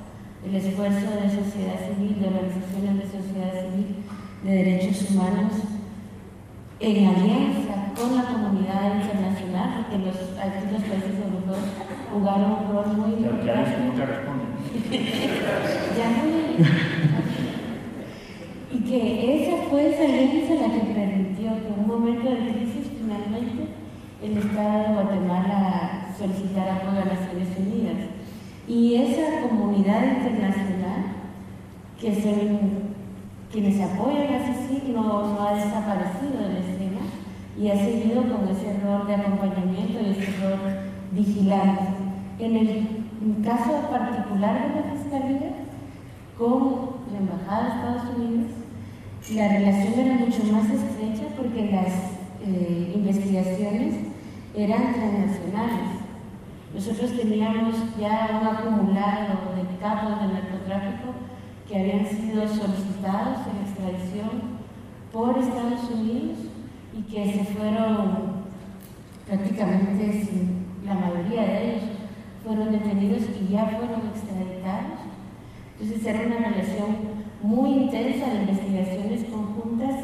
Speaker 5: el esfuerzo de sociedad civil, de organizaciones de sociedad civil, de derechos humanos, en alianza con la comunidad internacional, porque los, los países europeos jugaron un rol muy
Speaker 2: importante. *laughs*
Speaker 5: ya y que esa fue esa alianza la que permitió que en un momento de crisis finalmente el Estado de Guatemala solicitara apoyo a las Naciones Unidas. Y esa comunidad internacional, que son quienes apoyan a CICIG, no, ha desaparecido de la escena y ha seguido con ese rol de acompañamiento y ese rol vigilante. En el caso particular de la Fiscalía, con la Embajada de Estados Unidos, la relación era mucho más estrecha porque las eh, investigaciones eran transnacionales. Nosotros teníamos ya un acumulado de casos de narcotráfico que habían sido solicitados en extradición por Estados Unidos y que se fueron prácticamente, la mayoría de ellos fueron detenidos y ya fueron extraditados. Entonces era una relación muy intensa de investigaciones conjuntas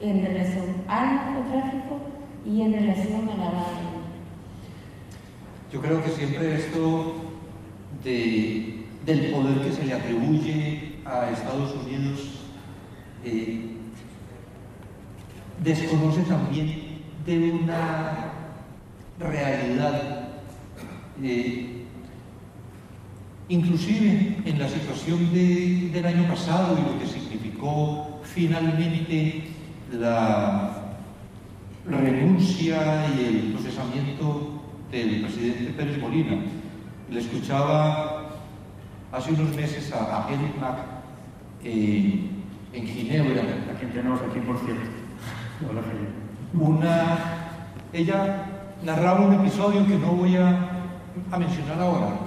Speaker 5: en relación al narcotráfico y en relación a la barra.
Speaker 4: Yo creo que siempre esto de, del poder que se le atribuye a Estados Unidos eh, desconoce también de una realidad eh, inclusive en la situación del año pasado y lo que significó finalmente la renuncia y el procesamiento del presidente Pérez Molina. Le escuchaba hace unos meses a, a Edith Mack eh, en Ginebra.
Speaker 2: A quien tenemos aquí, por cierto.
Speaker 4: Una, ella narraba un episodio que no voy a mencionar ahora,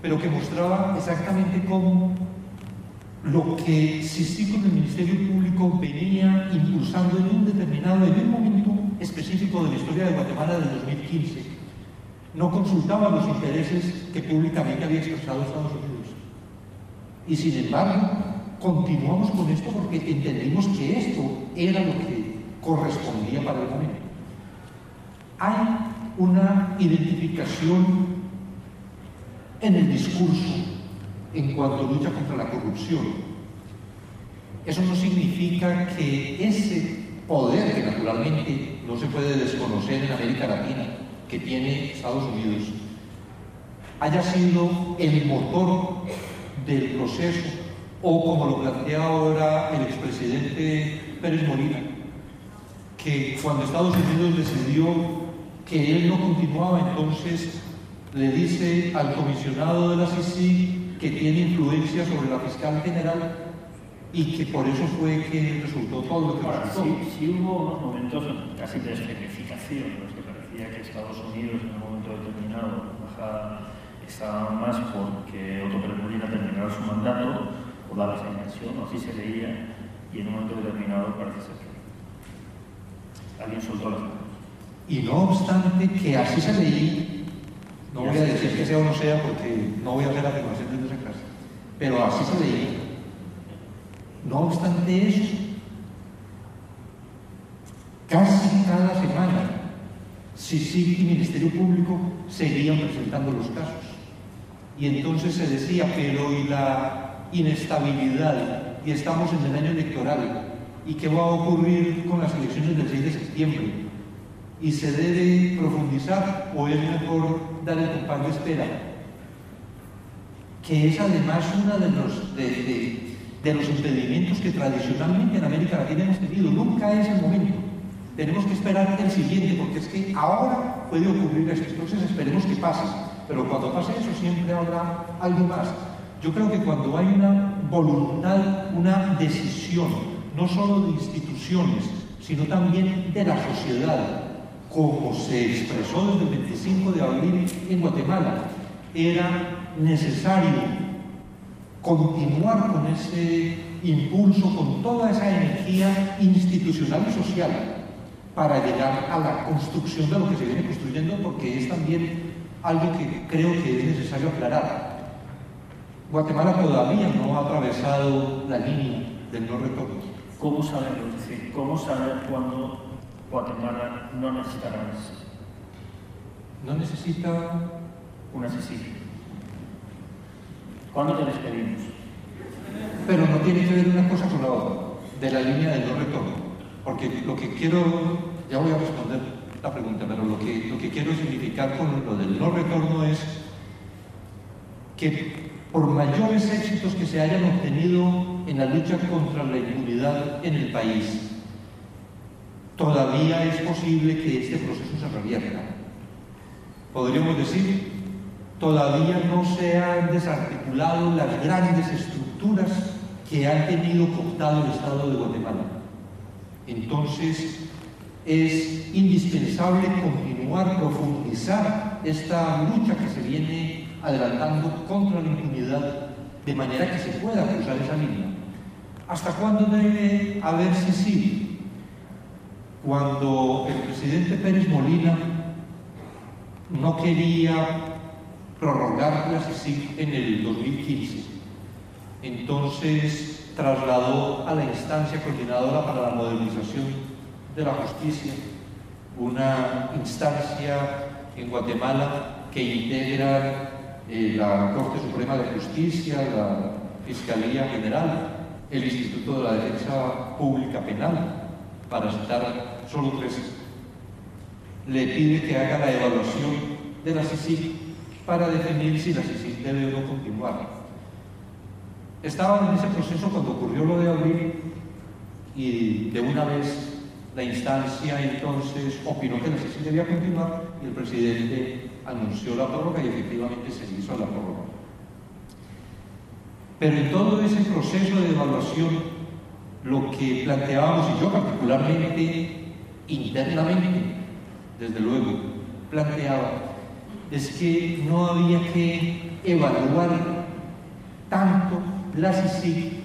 Speaker 4: pero que mostraba exactamente cómo lo que SISI con el Ministerio Público venía impulsando en un determinado, en un momento específico de la historia de Guatemala del 2015, no consultaba los intereses que públicamente había expresado Estados Unidos. Y sin embargo, continuamos con esto porque entendimos que esto era lo que correspondía para el momento. Hay una identificación en el discurso en cuanto lucha contra la corrupción. Eso no significa que ese poder que naturalmente no se puede desconocer en América Latina, que tiene Estados Unidos, haya sido el motor del proceso o como lo plantea ahora el expresidente Pérez Molina, que cuando Estados Unidos decidió que él no continuaba, entonces le dice al comisionado de la CICI que tiene influencia sobre la fiscal general y que por eso fue que resultó todo lo que resultó.
Speaker 2: Sí, sí, hubo unos momentos casi de escenificación, en los que parecía que Estados Unidos en un momento determinado bajaba, estaba más porque Otto Pérez Molina terminara su mandato o inversión, o así se leía, y en un momento determinado parece ser que alguien soltó las manos.
Speaker 4: Y no obstante que así se leía, no voy a decir que sea o no sea porque no voy a hacer afirmaciones de esa clase, pero así se leía. No obstante eso, casi cada semana, sí y Ministerio Público seguían presentando los casos. Y entonces se decía, pero ¿y la inestabilidad? Y estamos en el año electoral. ¿Y qué va a ocurrir con las elecciones del 6 de septiembre? ¿Y se debe profundizar o es mejor dar el compás de espera? Que es además uno de los, de, de los impedimentos que tradicionalmente en América Latina hemos tenido. Nunca es el momento. Tenemos que esperar el siguiente, porque es que ahora puede ocurrir esto. Entonces esperemos que pase. Pero cuando pase eso siempre habrá algo más. Yo creo que cuando hay una voluntad, una decisión, no solo de instituciones, sino también de la sociedad, como se expresó desde el 25 de abril en Guatemala, era necesario continuar con ese impulso, con toda esa energía institucional y social para llegar a la construcción de lo que se viene construyendo, porque es también algo que creo que es necesario aclarar. Guatemala todavía no ha atravesado la línea del no retorno.
Speaker 2: ¿Cómo saberlo? Decir, ¿cómo saber cuándo Guatemala no necesitará eso?
Speaker 4: No necesita
Speaker 2: un asesino. ¿Cuándo te despedimos?
Speaker 4: Pero no tiene que ver una cosa con la otra, de la línea del no retorno. Porque lo que quiero, ya voy a responder la pregunta, pero lo que, lo que quiero significar con lo del no retorno es que por mayores éxitos que se hayan obtenido en la lucha contra la impunidad en el país, todavía es posible que este proceso se revierta. Podríamos decir, todavía no se han desarticulado las grandes estructuras que han tenido cooptado el Estado de Guatemala. Entonces, es indispensable continuar, profundizar esta lucha que se viene adelantando contra la impunidad de manera que se pueda cruzar esa línea. ¿Hasta cuándo debe haber sí? Cuando el presidente Pérez Molina no quería prorrogar la CICIG en el 2015. Entonces trasladó a la instancia coordinadora para la modernización de la justicia, una instancia en Guatemala que integra eh, la Corte Suprema de Justicia, la Fiscalía General, el Instituto de la Defensa Pública Penal, para citar solo tres. Le pide que haga la evaluación de la CICIG para definir si la CICIG debe o no continuar. Estaban en ese proceso cuando ocurrió lo de abril y de una vez la instancia entonces opinó que la CICIG debía continuar y el presidente anunció la prórroga y efectivamente se hizo la prórroga. Pero en todo ese proceso de evaluación, lo que planteábamos, y yo particularmente internamente, desde luego, planteaba es que no había que evaluar tanto la CICIG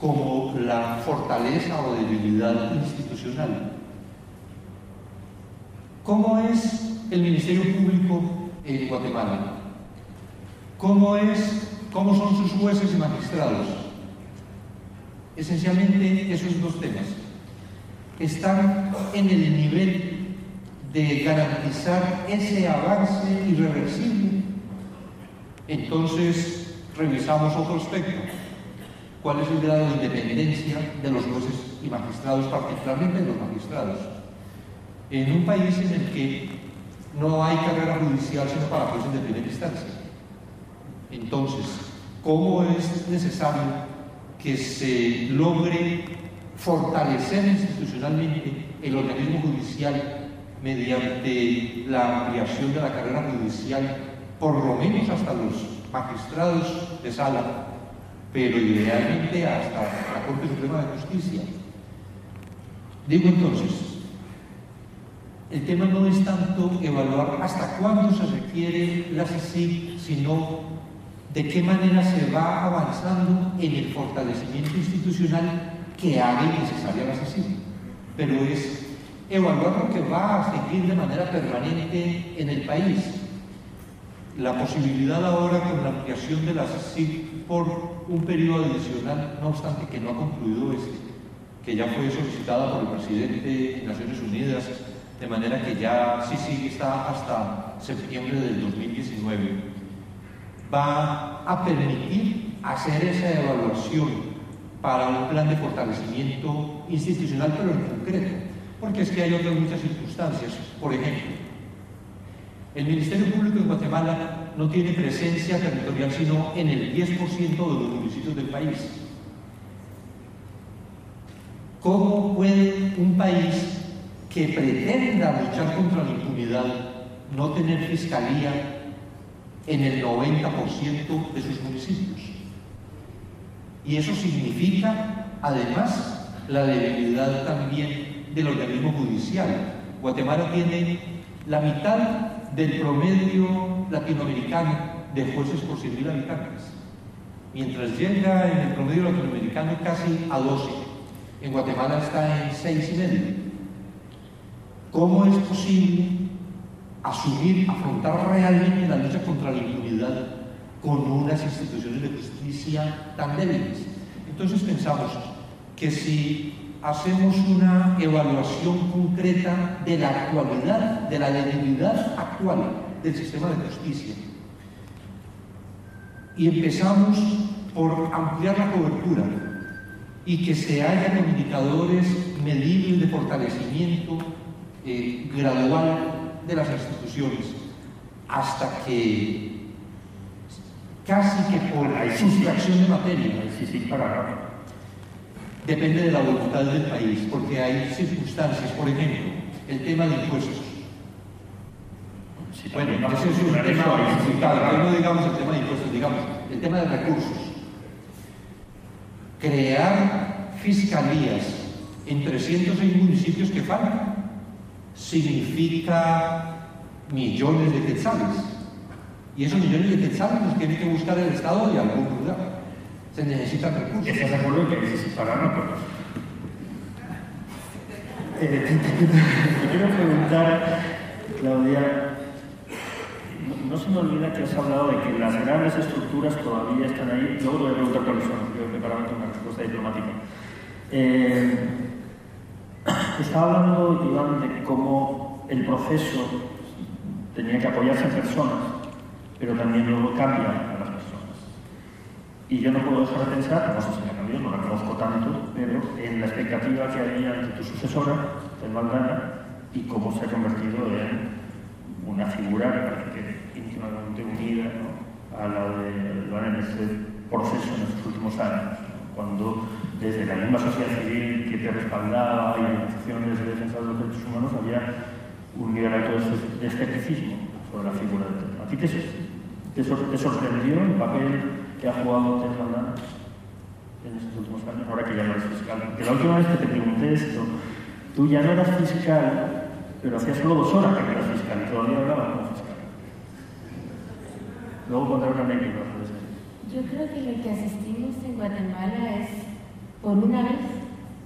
Speaker 4: como la fortaleza o debilidad institucional. ¿Cómo es el Ministerio Público en Guatemala? ¿Cómo, es, ¿Cómo son sus jueces y magistrados? Esencialmente esos dos temas. Están en el nivel de garantizar ese avance irreversible. Entonces, revisamos otro aspecto. ¿Cuál es el grado de independencia de los jueces y magistrados, particularmente de los magistrados? En un país en el que no hay carrera judicial sino para jueces de primera instancia. Entonces, ¿cómo es necesario que se logre fortalecer institucionalmente el organismo judicial mediante la ampliación de la carrera judicial, por lo menos hasta los magistrados de sala, pero idealmente hasta la Corte Suprema de Justicia. Digo entonces, el tema no es tanto evaluar hasta cuándo se requiere la CICIG, sino de qué manera se va avanzando en el fortalecimiento institucional que haga necesaria la CICIG. Pero es evaluar lo que va a seguir de manera permanente en el país. La posibilidad ahora con la ampliación de la CICIG por un periodo adicional, no obstante que no ha concluido este, que ya fue solicitada por el presidente de Naciones Unidas, de manera que ya CICIG está hasta septiembre del 2019 va a permitir hacer esa evaluación para un plan de fortalecimiento institucional, pero en concreto, porque es que hay otras muchas circunstancias. Por ejemplo, el Ministerio Público de Guatemala no tiene presencia territorial sino en el 10% de los municipios del país. ¿Cómo puede un país que pretenda luchar contra la impunidad no tener fiscalía en el 90% de sus municipios. Y eso significa, además, la debilidad también del organismo judicial. Guatemala tiene la mitad del promedio latinoamericano de jueces por 100.000 habitantes, mientras llega en el promedio latinoamericano casi a 12. En Guatemala está en 6 y medio. ¿Cómo es posible asumir, afrontar realmente la lucha contra la impunidad con unas instituciones de justicia tan débiles. Entonces pensamos que si hacemos una evaluación concreta de la actualidad, de la debilidad actual del sistema de justicia, y empezamos por ampliar la cobertura y que se hayan indicadores medibles de fortalecimiento eh, gradual de las instituciones hasta que casi que por sustracción de materia depende de la voluntad del país, porque hay circunstancias, por ejemplo, el tema de impuestos. bueno, ese es un tema complicado, no digamos el tema de impuestos, digamos el tema de recursos. Crear fiscalías en 306 municipios que faltan significa millones de quetzales. Y esos millones de quetzales los tiene que buscar el Estado de algún lugar. Se necesitan recursos.
Speaker 2: ¿Estás de acuerdo que eh, te, quiero preguntar, Claudia, no, se me olvida que has hablado de que las grandes estructuras todavía están ahí. Luego te voy a preguntar cuáles son, que para una respuesta diplomática. Eh, estaba hablando, Iván, de cómo el proceso tenía que apoyarse en personas, pero también luego cambia. Y yo no puedo dejar de pensar, no sé si ha cambiado, no la conozco tanto, pero en la expectativa que había ante tu sucesora, el Valdana, y cómo se ha convertido en una figura que parece que íntimamente unida a la de lo en este proceso en estos últimos años, cuando desde la misma sociedad civil que te respaldaba y organizaciones de defensa de los derechos humanos había un nivel alto de escepticismo sobre la figura de. ¿A ti te, te, sorprendió el papel que ha jugado Ted en estos últimos años, ahora que ya no eres fiscal? Que la última vez que te pregunté esto, tú ya no eras fiscal, pero hacías solo dos horas que eras fiscal y todavía hablabas como fiscal. Luego contaré una anécdota.
Speaker 5: Yo creo que lo que asistimos en Guatemala es por una vez,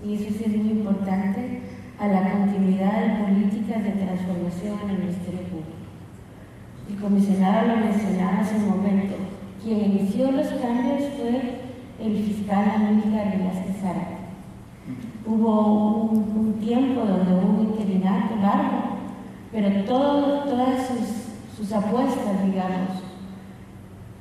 Speaker 5: y eso es muy importante, a la continuidad de políticas de transformación en el Ministerio Público. El comisionado lo mencionaba hace un momento. Quien inició los cambios fue el fiscal Amílcar Velázquez Ara. Hubo un, tiempo donde hubo un interinato largo, pero todas sus, apuestas, digamos,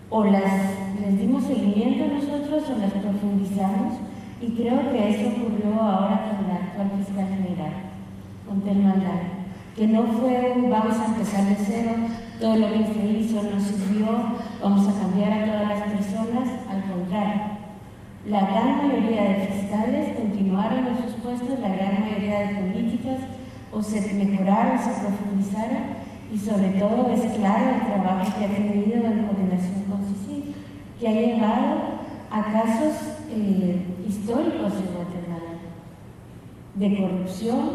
Speaker 5: o las dimos seguimiento nosotros o las profundizamos y creo que eso ocurrió ahora con la actual fiscal general, con Telma que no fue vamos a empezar de cero, todo lo que se hizo nos sirvió, vamos a cambiar a todas las personas, al contrario. La gran mayoría de fiscales continuaron en sus puestos, la gran mayoría de políticas o se mejoraron, se profundizaron y sobre todo es claro el trabajo que ha tenido en coordinación con CICIG, que ha llegado a casos eh, históricos en Guatemala de corrupción,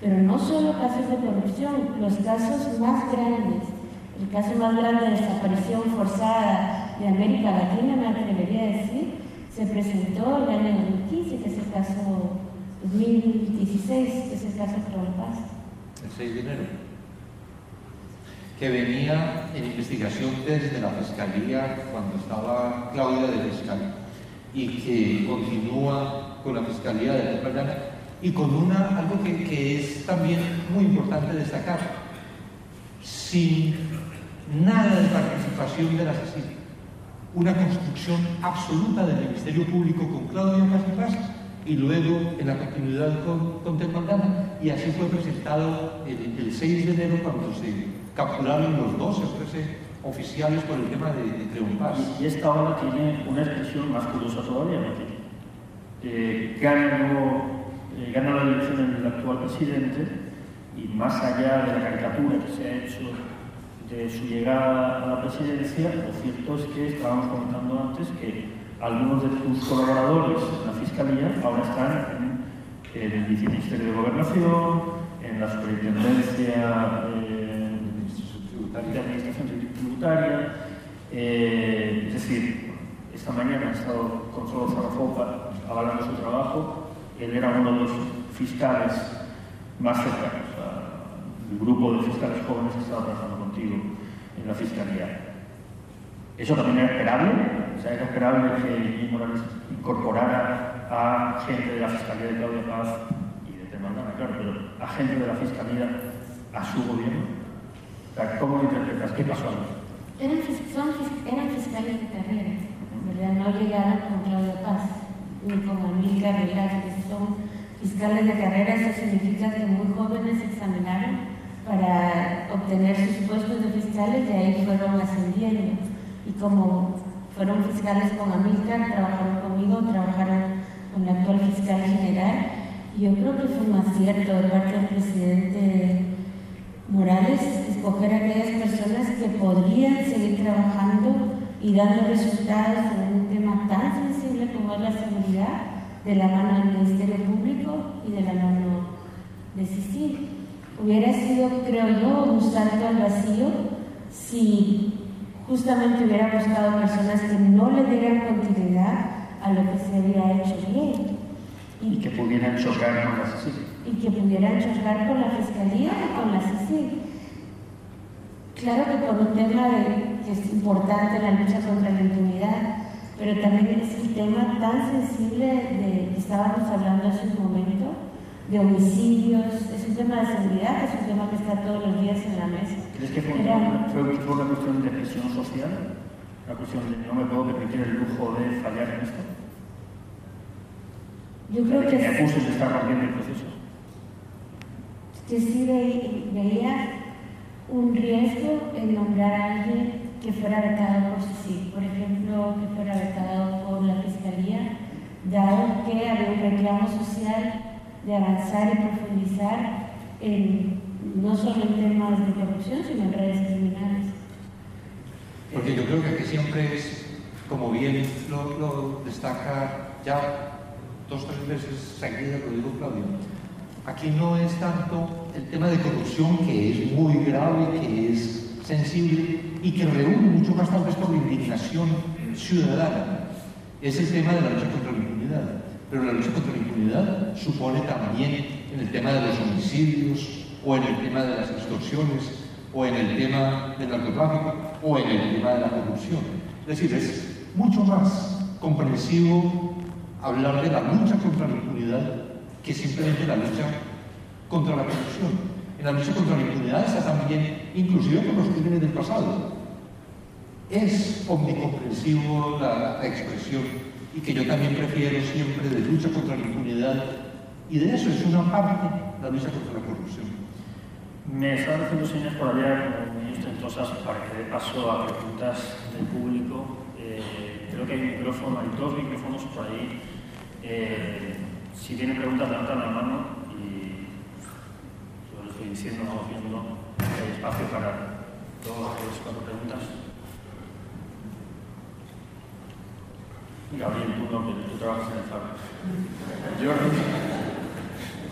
Speaker 5: pero no solo casos de corrupción, los casos más grandes, el caso más grande de desaparición forzada de América Latina, me atrevería a decir, se presentó el año 2015, que es el caso 2016, que es el caso de Paz.
Speaker 4: El 6 de enero que venía en investigación desde la Fiscalía cuando estaba Claudia de Fiscal y que continúa con la Fiscalía de la y con una, algo que, que es también muy importante destacar, sin nada de participación de la CICIG, una construcción absoluta del Ministerio Público con Claudia Paz y luego en la continuidad con, con y así fue presentado el, el 6 de enero cuando se capturaron los 12 o 13 oficiales por el tema de, de
Speaker 2: Y, esta ola tiene una expresión más curiosa todavía, porque eh, eh, la elección el actual presidente y más allá de la caricatura que se ha hecho de su llegada a la presidencia, lo cierto es que estábamos comentando antes que algunos de tus colaboradores en la Fiscalía ahora están en, el Viceministerio de Gobernación, en la Superintendencia eh, de Administración Tributaria. Eh, es decir, esta mañana ha estado con Solo Zarafopa avalando su trabajo. Él era uno de los fiscales más cercanos grupo de fiscales jóvenes que estaba trabajando contigo en la Fiscalía. Eso también era esperable, o sea, era esperable que Morales incorporara a gente de la Fiscalía de Claudia Paz y de Temandana, claro, pero a gente de la Fiscalía a su gobierno. ¿Cómo interpretas? ¿Qué pasó?
Speaker 5: Eran, fiscales de carrera, ¿verdad? No llegaron con Claudia Paz ni con Amílcar que son fiscales de carrera. Eso significa que muy jóvenes examinaron para obtener sus puestos de fiscales y ahí fueron ascendiendo. Y como fueron fiscales con Amílcar, trabajaron conmigo, trabajaron con la actual fiscal general. Y yo creo que fue un acierto de parte del presidente Morales, escoger a aquellas personas que podrían seguir trabajando y dando resultados en un tema tan sensible como es la seguridad de la mano del Ministerio Público y de la mano de CICIG. Hubiera sido, creo yo, un salto al vacío si justamente hubiera buscado personas que no le dieran continuidad a lo que se había hecho bien.
Speaker 2: Y, que pudieran chocar con la CICIG
Speaker 5: y que pudieran chocar con la Fiscalía y con la CICIG. Claro que por un tema de, que es importante la lucha contra la impunidad, pero también es el tema tan sensible de que estábamos hablando hace un momento, de homicidios, es un tema de seguridad, es un tema que está todos los días en la mesa.
Speaker 2: ¿Crees que fue, fue una cuestión de presión social? ¿Una cuestión de no me puedo permitir el lujo de fallar en esto?
Speaker 5: Yo creo que...
Speaker 2: Que me acusen de estar rompiendo el proceso
Speaker 5: que sí veía un riesgo en nombrar a alguien que fuera vetado por sí, por ejemplo, que fuera vetado por la Fiscalía, dado que había un reclamo social de avanzar y profundizar en, no solo en temas de corrupción, sino en redes criminales.
Speaker 4: Porque yo creo que aquí siempre es, como bien lo, destaca ya dos o tres veces seguidas, lo digo Claudio, Aquí no es tanto el tema de corrupción, que es muy grave, que es sensible y que reúne mucho más tal vez por indignación ciudadana. Es el tema de la lucha contra la impunidad. Pero la lucha contra la impunidad supone también en el tema de los homicidios o en el tema de las extorsiones o en el tema del narcotráfico o en el tema de la corrupción. Es decir, es mucho más comprensivo hablar de la lucha contra la impunidad que simplemente la lucha contra la corrupción. En la lucha contra la impunidad está también, inclusive por los crímenes del pasado. Es omnicomprensivo la, la expresión y que yo también prefiero siempre de lucha contra la impunidad y de eso es una parte la lucha contra la corrupción.
Speaker 2: Me están haciendo señas por allá, muy ostentosas, para que dé paso a preguntas del público. Eh, creo que hay micrófono, hay dos micrófonos por ahí. Eh, si tienen preguntas, levantan la mano y yo estoy diciendo, no viendo, hay espacio para dos, tres, cuatro preguntas. Gabriel, tú no, que tú trabajas en el FAR. Jordi.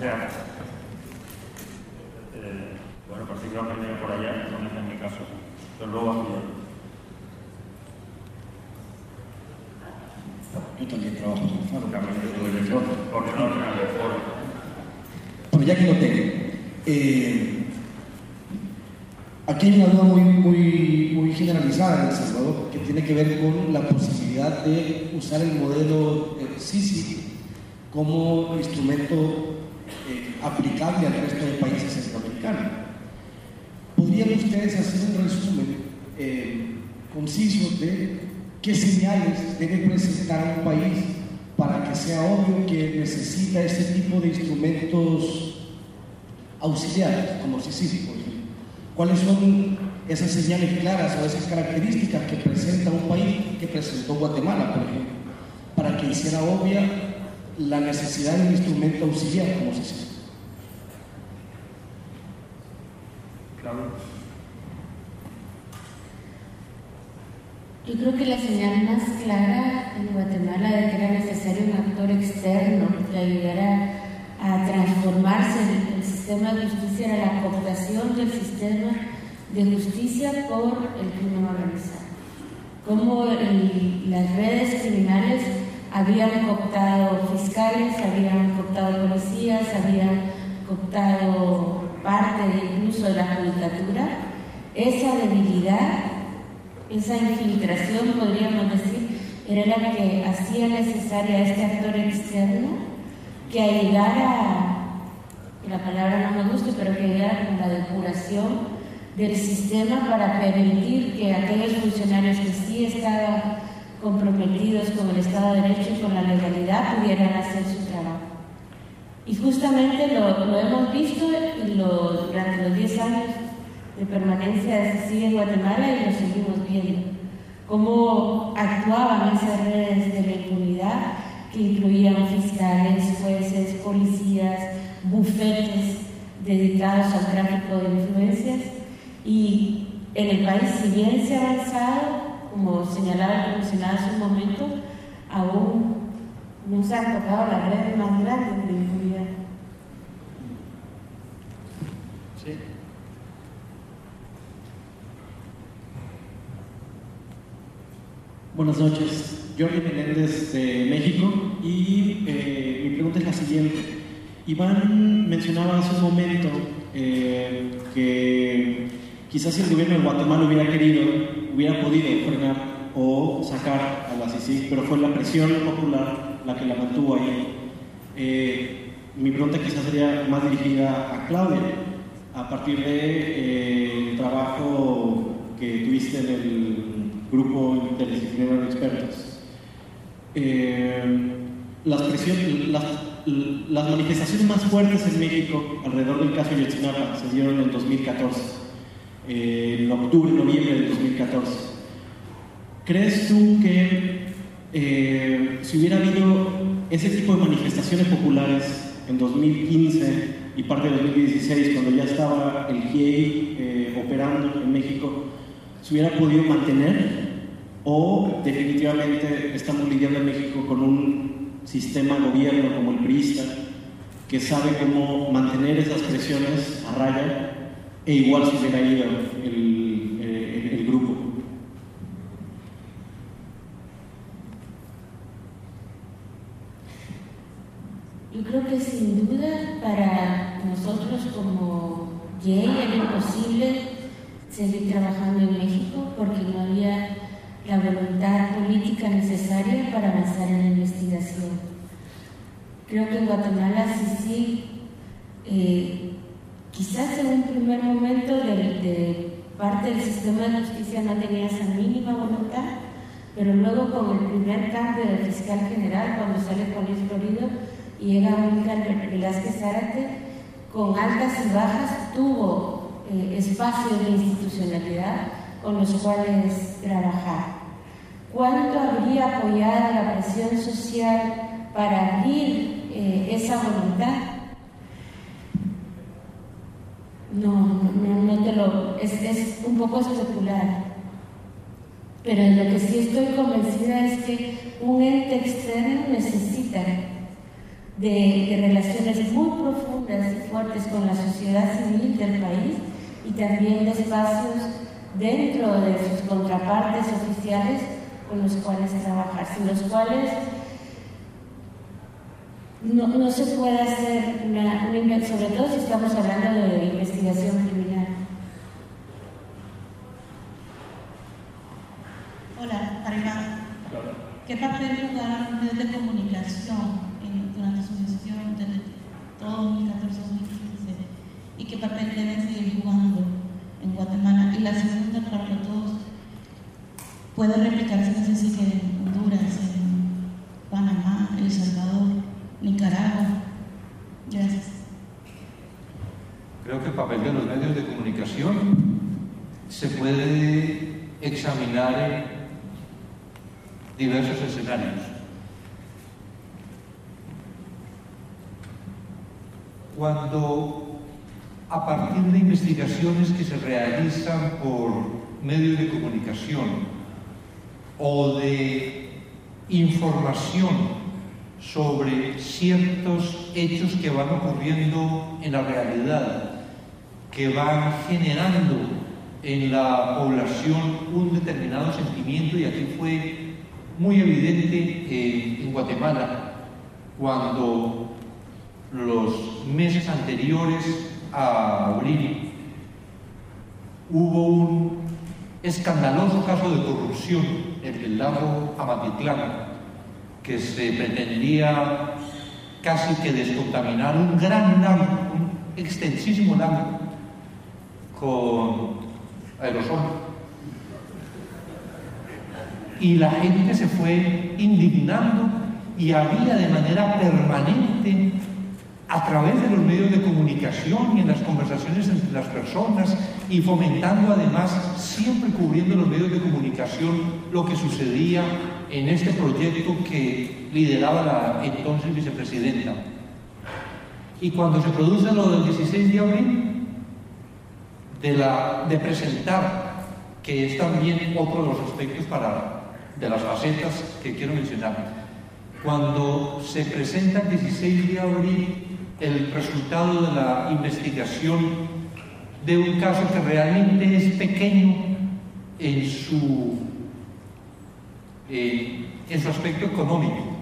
Speaker 2: Ya. Eh, bueno, parece que va primero por allá, no es en mi caso, pero luego bajo yo.
Speaker 6: Yo también trabajo en el faro.
Speaker 2: Porque no ordenan el foro.
Speaker 6: Bueno, ya que lo tengo. eh, aquí hay una duda muy, muy, muy generalizada en El Salvador tiene que ver con la posibilidad de usar el modelo eh, SISI como instrumento eh, aplicable al resto de países centroamericanos. ¿Podrían ustedes hacer un resumen eh, conciso de qué señales debe presentar un país para que sea obvio que necesita ese tipo de instrumentos auxiliares, como CICIS, por ejemplo. ¿Cuáles son esas señales claras o esas características que presenta un país que presentó Guatemala, por ejemplo, para que hiciera obvia la necesidad de un instrumento auxiliar como CICIS?
Speaker 2: Claro.
Speaker 5: Yo creo que la señal más clara en Guatemala de que era necesario un actor externo que ayudara a transformarse el, el sistema de justicia era la cooptación del sistema de justicia por el crimen organizado. Cómo el- las redes criminales habían cooptado fiscales, habían cooptado policías, habían cooptado parte de- incluso de la judicatura. Esa debilidad esa infiltración, podríamos decir, era la que hacía necesaria a este actor externo que que la palabra no me gusta, pero que ayudara con la depuración del sistema para permitir que aquellos funcionarios que sí estaban comprometidos con el Estado de Derecho y con la legalidad pudieran hacer su trabajo. Y justamente lo, lo hemos visto lo- durante los 10 años de permanencia de Cecilia en Guatemala y lo seguimos viendo. Cómo actuaban esas redes de la impunidad que incluían fiscales, jueces, policías, bufetes dedicados al tráfico de influencias. Y en el país, si bien se ha avanzado, como señalaba el comisionado hace un momento, aún no se han tocado las redes más grandes de la impunidad.
Speaker 2: Sí.
Speaker 7: Buenas noches, Jorge Menéndez de México y eh, mi pregunta es la siguiente. Iván mencionaba hace un momento eh, que quizás si el gobierno de Guatemala hubiera querido, hubiera podido frenar o sacar a la CICIG, pero fue la presión popular la que la mantuvo ahí. Eh, mi pregunta quizás sería más dirigida a Claudia, a partir del de, eh, trabajo que tuviste en el grupo interdisciplinario de expertos. Eh, las, manifestaciones más fuertes en México alrededor del caso Yotzinapa se dieron en 2014, eh, en octubre, noviembre del 2014. ¿Crees tú que eh, si hubiera habido ese tipo de manifestaciones populares en 2015 y parte de 2016, cuando ya estaba el GIEI eh, operando en México, se hubiera podido mantener o definitivamente estamos lidiando en México con un sistema gobierno como el PRISTA que sabe cómo mantener esas presiones a raya e igual se hubiera ido el, grupo.
Speaker 5: Yo creo que sin duda para nosotros como Yale era imposible seguir trabajando en México porque no había la voluntad política necesaria para avanzar en la investigación. Creo que en Guatemala sí, sí, eh, quizás en un primer momento parte del sistema de justicia no tenía esa mínima voluntad, pero luego con el primer cambio del fiscal general, cuando sale con Luis Florido y llega Wilcar Velázquez Zárate, con altas y bajas tuvo eh, espacios de institucionalidad con los cuales trabajar. ¿Cuánto habría apoyado la presión social para abrir eh, esa voluntad? No, no, no te lo. Es, es un poco especular. Pero en lo que sí estoy convencida es que un ente externo necesita de, de, relaciones muy profundas y fuertes con la sociedad civil del país y también de espacios dentro de sus contrapartes oficiales con los cuales trabajar, sin los cuales no, no se puede hacer una, una, sobre todo si estamos hablando de investigación criminal.
Speaker 8: Hola, Arima. ¿Qué papel jugaron los medios de comunicación durante su gestión desde todo 2014 2015? ¿Y qué papel deben seguir jugando en Guatemala? Y la segunda, para todos puede replicarse, no sé si en Honduras, en Panamá, El Salvador, Nicaragua. Gracias.
Speaker 4: Creo que el papel de los medios de comunicación se puede examinar en diversos escenarios. Cuando a partir de investigaciones que se realizan por medios de comunicación o de información sobre ciertos hechos que van ocurriendo en la realidad, que van generando en la población un determinado sentimiento y aquí fue muy evidente eh, en Guatemala cuando los meses anteriores a abril hubo un escandaloso caso de corrupción en el lago Amatitlán, que se pretendía casi que descontaminar un gran lago, un extensísimo lago, con aerosol. Y la gente se fue indignando y había de manera permanente a través de los medios de comunicación y en las conversaciones entre las personas y fomentando además, siempre cubriendo los medios de comunicación, lo que sucedía en este proyecto que lideraba la entonces vicepresidenta. Y cuando se produce lo del 16 de abril, de, presentar, que es también otro de los aspectos para, de las facetas que quiero mencionar, cuando se presenta el 16 de abril el resultado de la investigación de un caso que realmente es pequeño en su, eh, en su aspecto económico,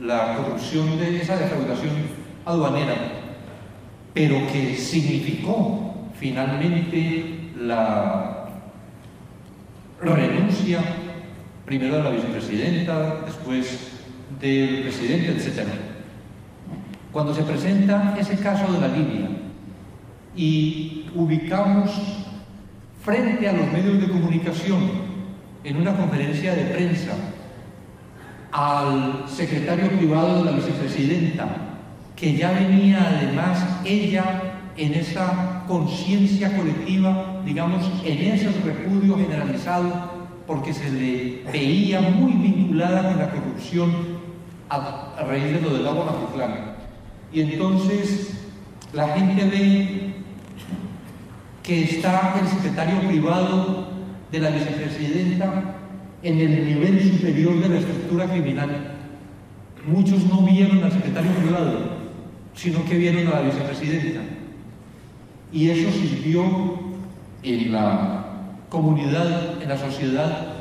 Speaker 4: la corrupción de esa defraudación aduanera, pero que significó finalmente la renuncia primero de la vicepresidenta, después del presidente, etc. Cuando se presenta ese caso de la línea y ubicamos frente a los medios de comunicación en una conferencia de prensa al secretario privado de la vicepresidenta, que ya venía además ella en esa conciencia colectiva, digamos, en ese repudio generalizado, porque se le veía muy vinculada con la corrupción a, raíz de lo del agua Matitlán. Y entonces la gente ve que está el secretario privado de la vicepresidenta en el nivel superior de la estructura criminal. Muchos no vieron al secretario privado, sino que vieron a la vicepresidenta. Y eso sirvió en la comunidad, en la sociedad,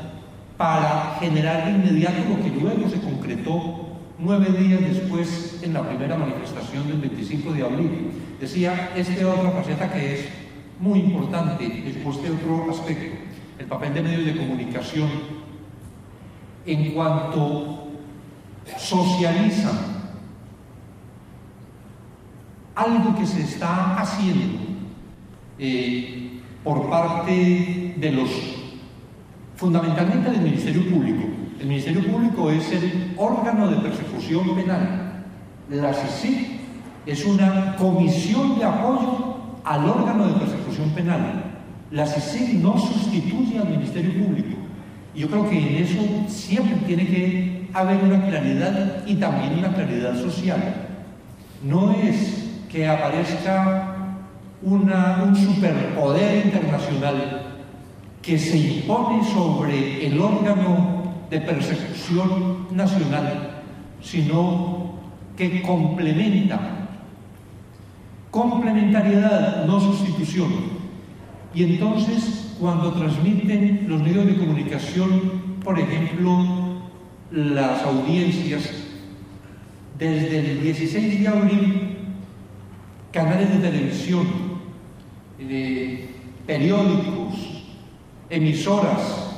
Speaker 4: para generar de inmediato lo que luego se concretó nueve días después en la primera manifestación del 25 de abril. Decía esta otra faceta que es muy importante, este otro aspecto, el papel de medios de comunicación en cuanto socializan algo que se está haciendo eh, por parte de los, fundamentalmente del Ministerio Público. El Ministerio Público es el órgano de persecución penal. La CICIG es una comisión de apoyo al órgano de persecución penal. La CICIG no sustituye al Ministerio Público. Yo creo que en eso siempre tiene que haber una claridad y también una claridad social. No es que aparezca un superpoder internacional que se impone sobre el órgano de persecución nacional, sino que complementa. Complementariedad, no sustitución. Y entonces, cuando transmiten los medios de comunicación, por ejemplo, las audiencias, desde el 16 de abril, canales de televisión, periódicos, emisoras,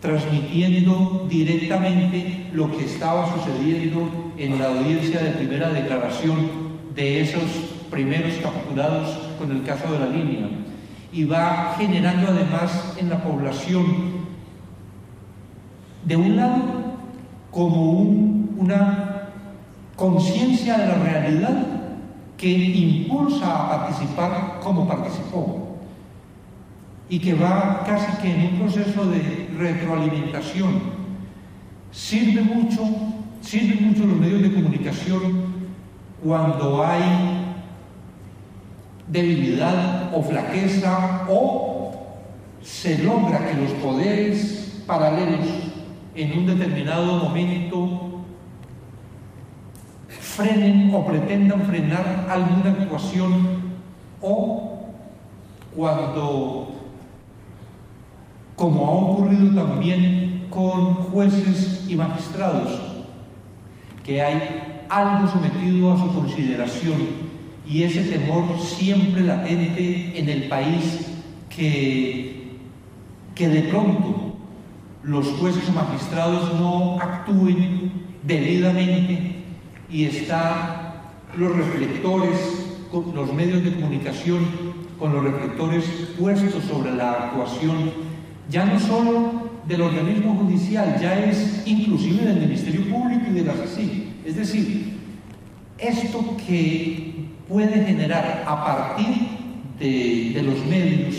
Speaker 4: transmitiendo directamente lo que estaba sucediendo en la audiencia de primera declaración de esos primeros capturados con el caso de la línea. Y va generando además en la población, de un lado, como una conciencia de la realidad que impulsa a participar como participó y que va casi que en un proceso de retroalimentación. Sirve mucho, sirven mucho los medios de comunicación cuando hay debilidad o flaqueza o se logra que los poderes paralelos en un determinado momento frenen o pretendan frenar alguna actuación o cuando, como ha ocurrido también con jueces y magistrados, que hay algo sometido a su consideración y ese temor siempre latente en el país que, que de pronto los jueces o magistrados no actúen debidamente y están los reflectores, los medios de comunicación con los reflectores puestos sobre la actuación, ya no solo del organismo judicial, ya es inclusive del Ministerio Público y de la CICI. Es decir, esto que puede generar a partir de, los medios,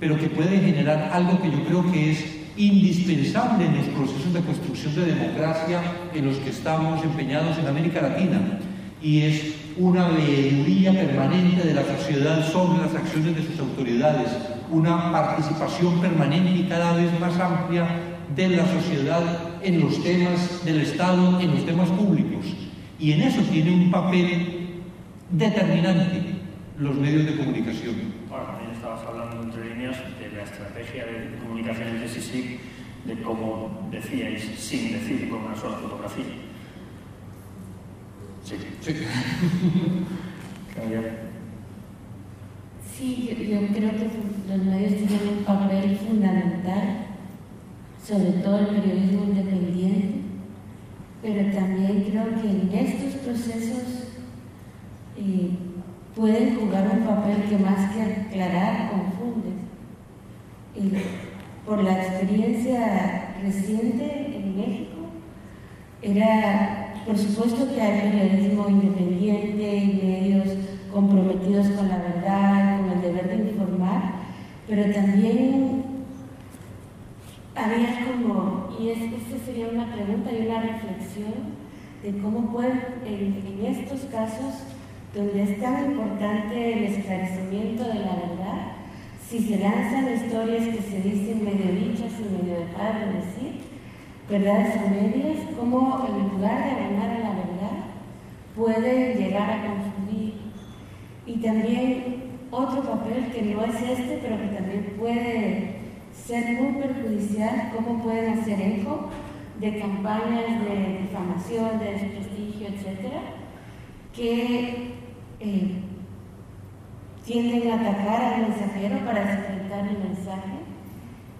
Speaker 4: pero que puede generar algo que yo creo que es indispensable en los procesos de construcción de democracia en los que estamos empeñados en América Latina y es una veeduría permanente de la sociedad sobre las acciones de sus autoridades, una participación permanente y cada vez más amplia de la sociedad en los temas del Estado, en los temas públicos. Y en eso tiene un papel determinante los medios de comunicación.
Speaker 2: Ahora, también estabas hablando entre líneas de la estrategia de comunicaciones de SISIC, de cómo decíais, sin decir, con una sola fotografía. Sí.
Speaker 4: Sí. *laughs*
Speaker 5: Sí, yo, yo, creo que los medios tienen un papel fundamental, sobre todo el periodismo independiente, pero también creo que en estos procesos eh, pueden jugar un papel que más que aclarar, confunde. Por la experiencia reciente en México, era, por supuesto que hay periodismo independiente y medios comprometidos con la verdad, con el deber de informar, pero también había como, y esta sería una pregunta y una reflexión, de cómo pueden, en, en estos casos, donde es tan importante el esclarecimiento de la verdad, si se lanzan historias que se dicen medio dichas y medio dejadas de decir, verdades a medias, cómo en lugar de abonar a la verdad, puede llegar a confundir. Y también otro papel que no es este, pero que también puede ser muy perjudicial, cómo pueden hacer eco de campañas de difamación, de desprestigio, etcétera que eh, tienden a atacar al mensajero para desacreditar el mensaje,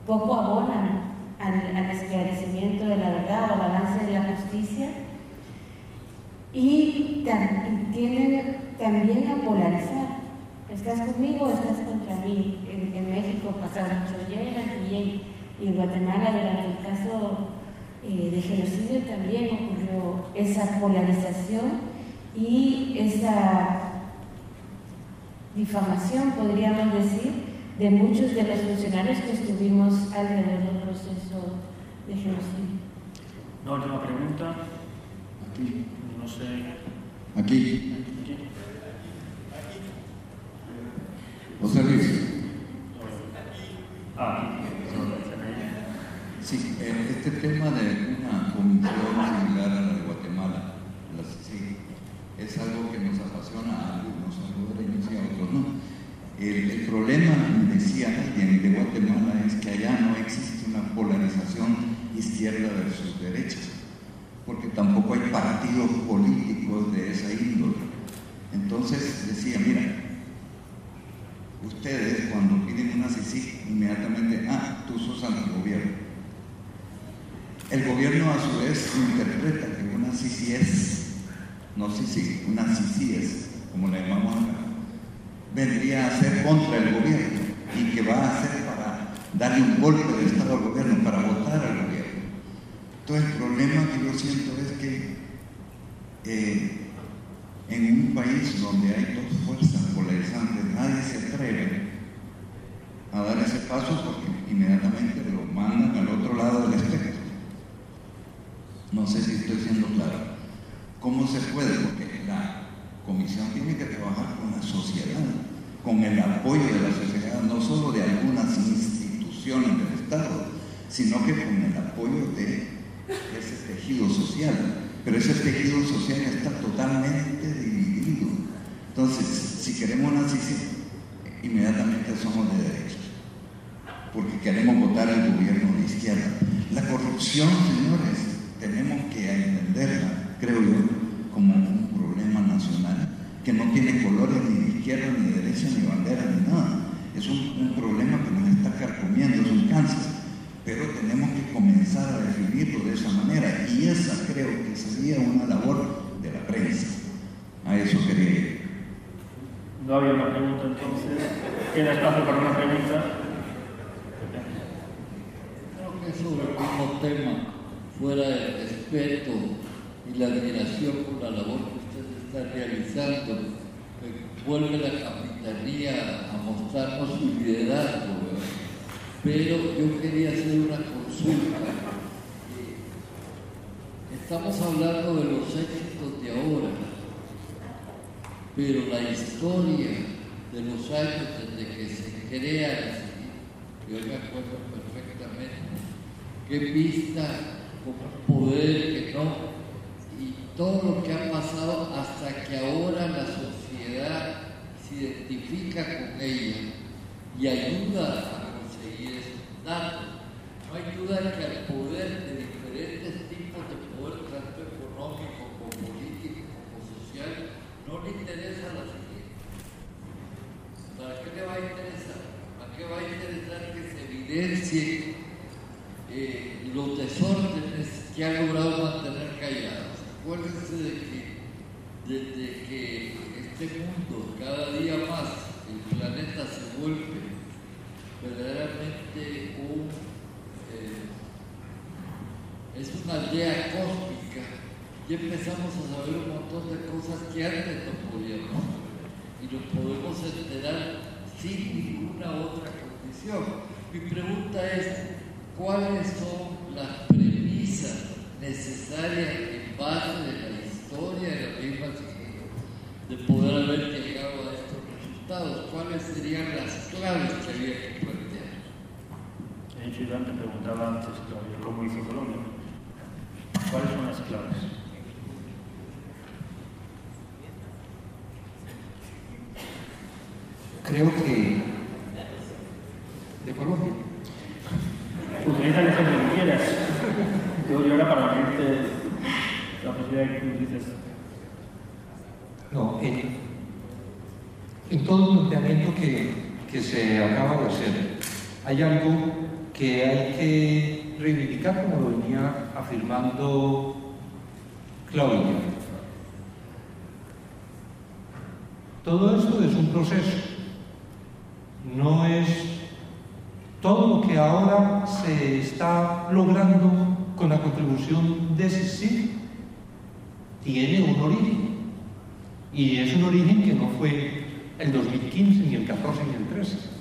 Speaker 5: poco abonan al, al, esclarecimiento de la verdad o al avance de la justicia y, tienden también a polarizar. ¿Estás conmigo o estás contra mí? En, en México pasaron mucho y en Guatemala durante el caso eh, de genocidio también ocurrió esa polarización y esa difamación, podríamos decir, de muchos de los funcionarios que estuvimos alrededor del proceso de genocidio.
Speaker 2: La última pregunta.
Speaker 6: Aquí.
Speaker 2: No sé.
Speaker 6: Aquí.
Speaker 2: Aquí.
Speaker 6: José Luis.
Speaker 2: Ah,
Speaker 9: Sí, este tema de una comisión similar a la de Guatemala, la CICIG, es algo que nos apasiona a algunos salvadoreños y a otros no. El, problema, decía alguien de Guatemala, es que allá no existe una polarización izquierda versus derecha, porque tampoco hay partidos políticos de esa índole. Entonces decía, mira, ustedes cuando piden una CICIG, inmediatamente, ah, tú sos antigobierno el gobierno a su vez interpreta que una es, no sí, una es, como la llamamos acá, vendría a ser contra el gobierno y que va a ser para darle un golpe de Estado al gobierno, para votar al gobierno. Entonces el problema que yo siento es que eh, en un país donde hay dos fuerzas polarizantes, nadie se atreve a dar ese paso porque inmediatamente lo mandan al otro lado del espectro. No sé si estoy siendo claro. ¿Cómo se puede? Porque la comisión tiene que trabajar con la sociedad, con el apoyo de la sociedad, no solo de algunas instituciones del Estado, sino que con el apoyo de ese tejido social. Pero ese tejido social está totalmente dividido. Entonces, si queremos una inmediatamente somos de derecha, porque queremos votar al gobierno de izquierda. La corrupción, señores, tenemos que entenderla, creo yo, como un problema nacional que no tiene colores ni de izquierda, ni de derecha, ni bandera, ni nada. Es un, problema que nos está carcomiendo, es un cáncer. Pero tenemos que comenzar a definirlo de esa manera y esa creo que sería una labor de la prensa. A eso quería ir.
Speaker 2: No había más pregunta entonces. ¿Queda espacio para una pregunta?
Speaker 10: Creo que es sobre el mismo tema fuera y la admiración por la labor que usted está realizando, vuelve la capitanía a mostrarnos su liderazgo. Pero yo quería hacer una consulta. Estamos hablando de los éxitos de ahora, pero la historia de los años desde que se crea, yo me acuerdo perfectamente, qué pista poder, que no, todo lo que ha pasado hasta que ahora la sociedad se identifica con ella y ayuda a conseguir esos datos. No hay duda que al poder de diferentes tipos de poder, tanto económico como político como social, no le interesa la siguiente. ¿Para qué le va a interesar? ¿Para qué va a interesar que se evidencie eh, los desórdenes que ha logrado mantener callados. Acuérdense de que desde que este mundo cada día más, el planeta se vuelve verdaderamente un, eh, es una aldea cósmica, y empezamos a saber un montón de cosas que antes no podíamos saber y nos podemos enterar sin ninguna otra condición. Mi pregunta es, cuáles son las premisas necesarias en base de la historia de la misma de poder haber llegado a estos resultados, cuáles serían las claves que había que plantear.
Speaker 2: De hecho, Iván te preguntaba antes cómo hizo Colombia. ¿Cuáles son las claves?
Speaker 4: Creo que de Colombia
Speaker 2: utiliza el ejemplo que quieras. Yo, yo era para la gente la posibilidad que tú dices.
Speaker 4: No, en, en todo el planteamiento que, que hay algo que hay que reivindicar, como lo venía afirmando Claudia. Todo esto es un proceso, no es todo lo que ahora se está logrando con la contribución de CICIG tiene un origen. Y es un origen que no fue el 2015, ni el 14, ni el 13.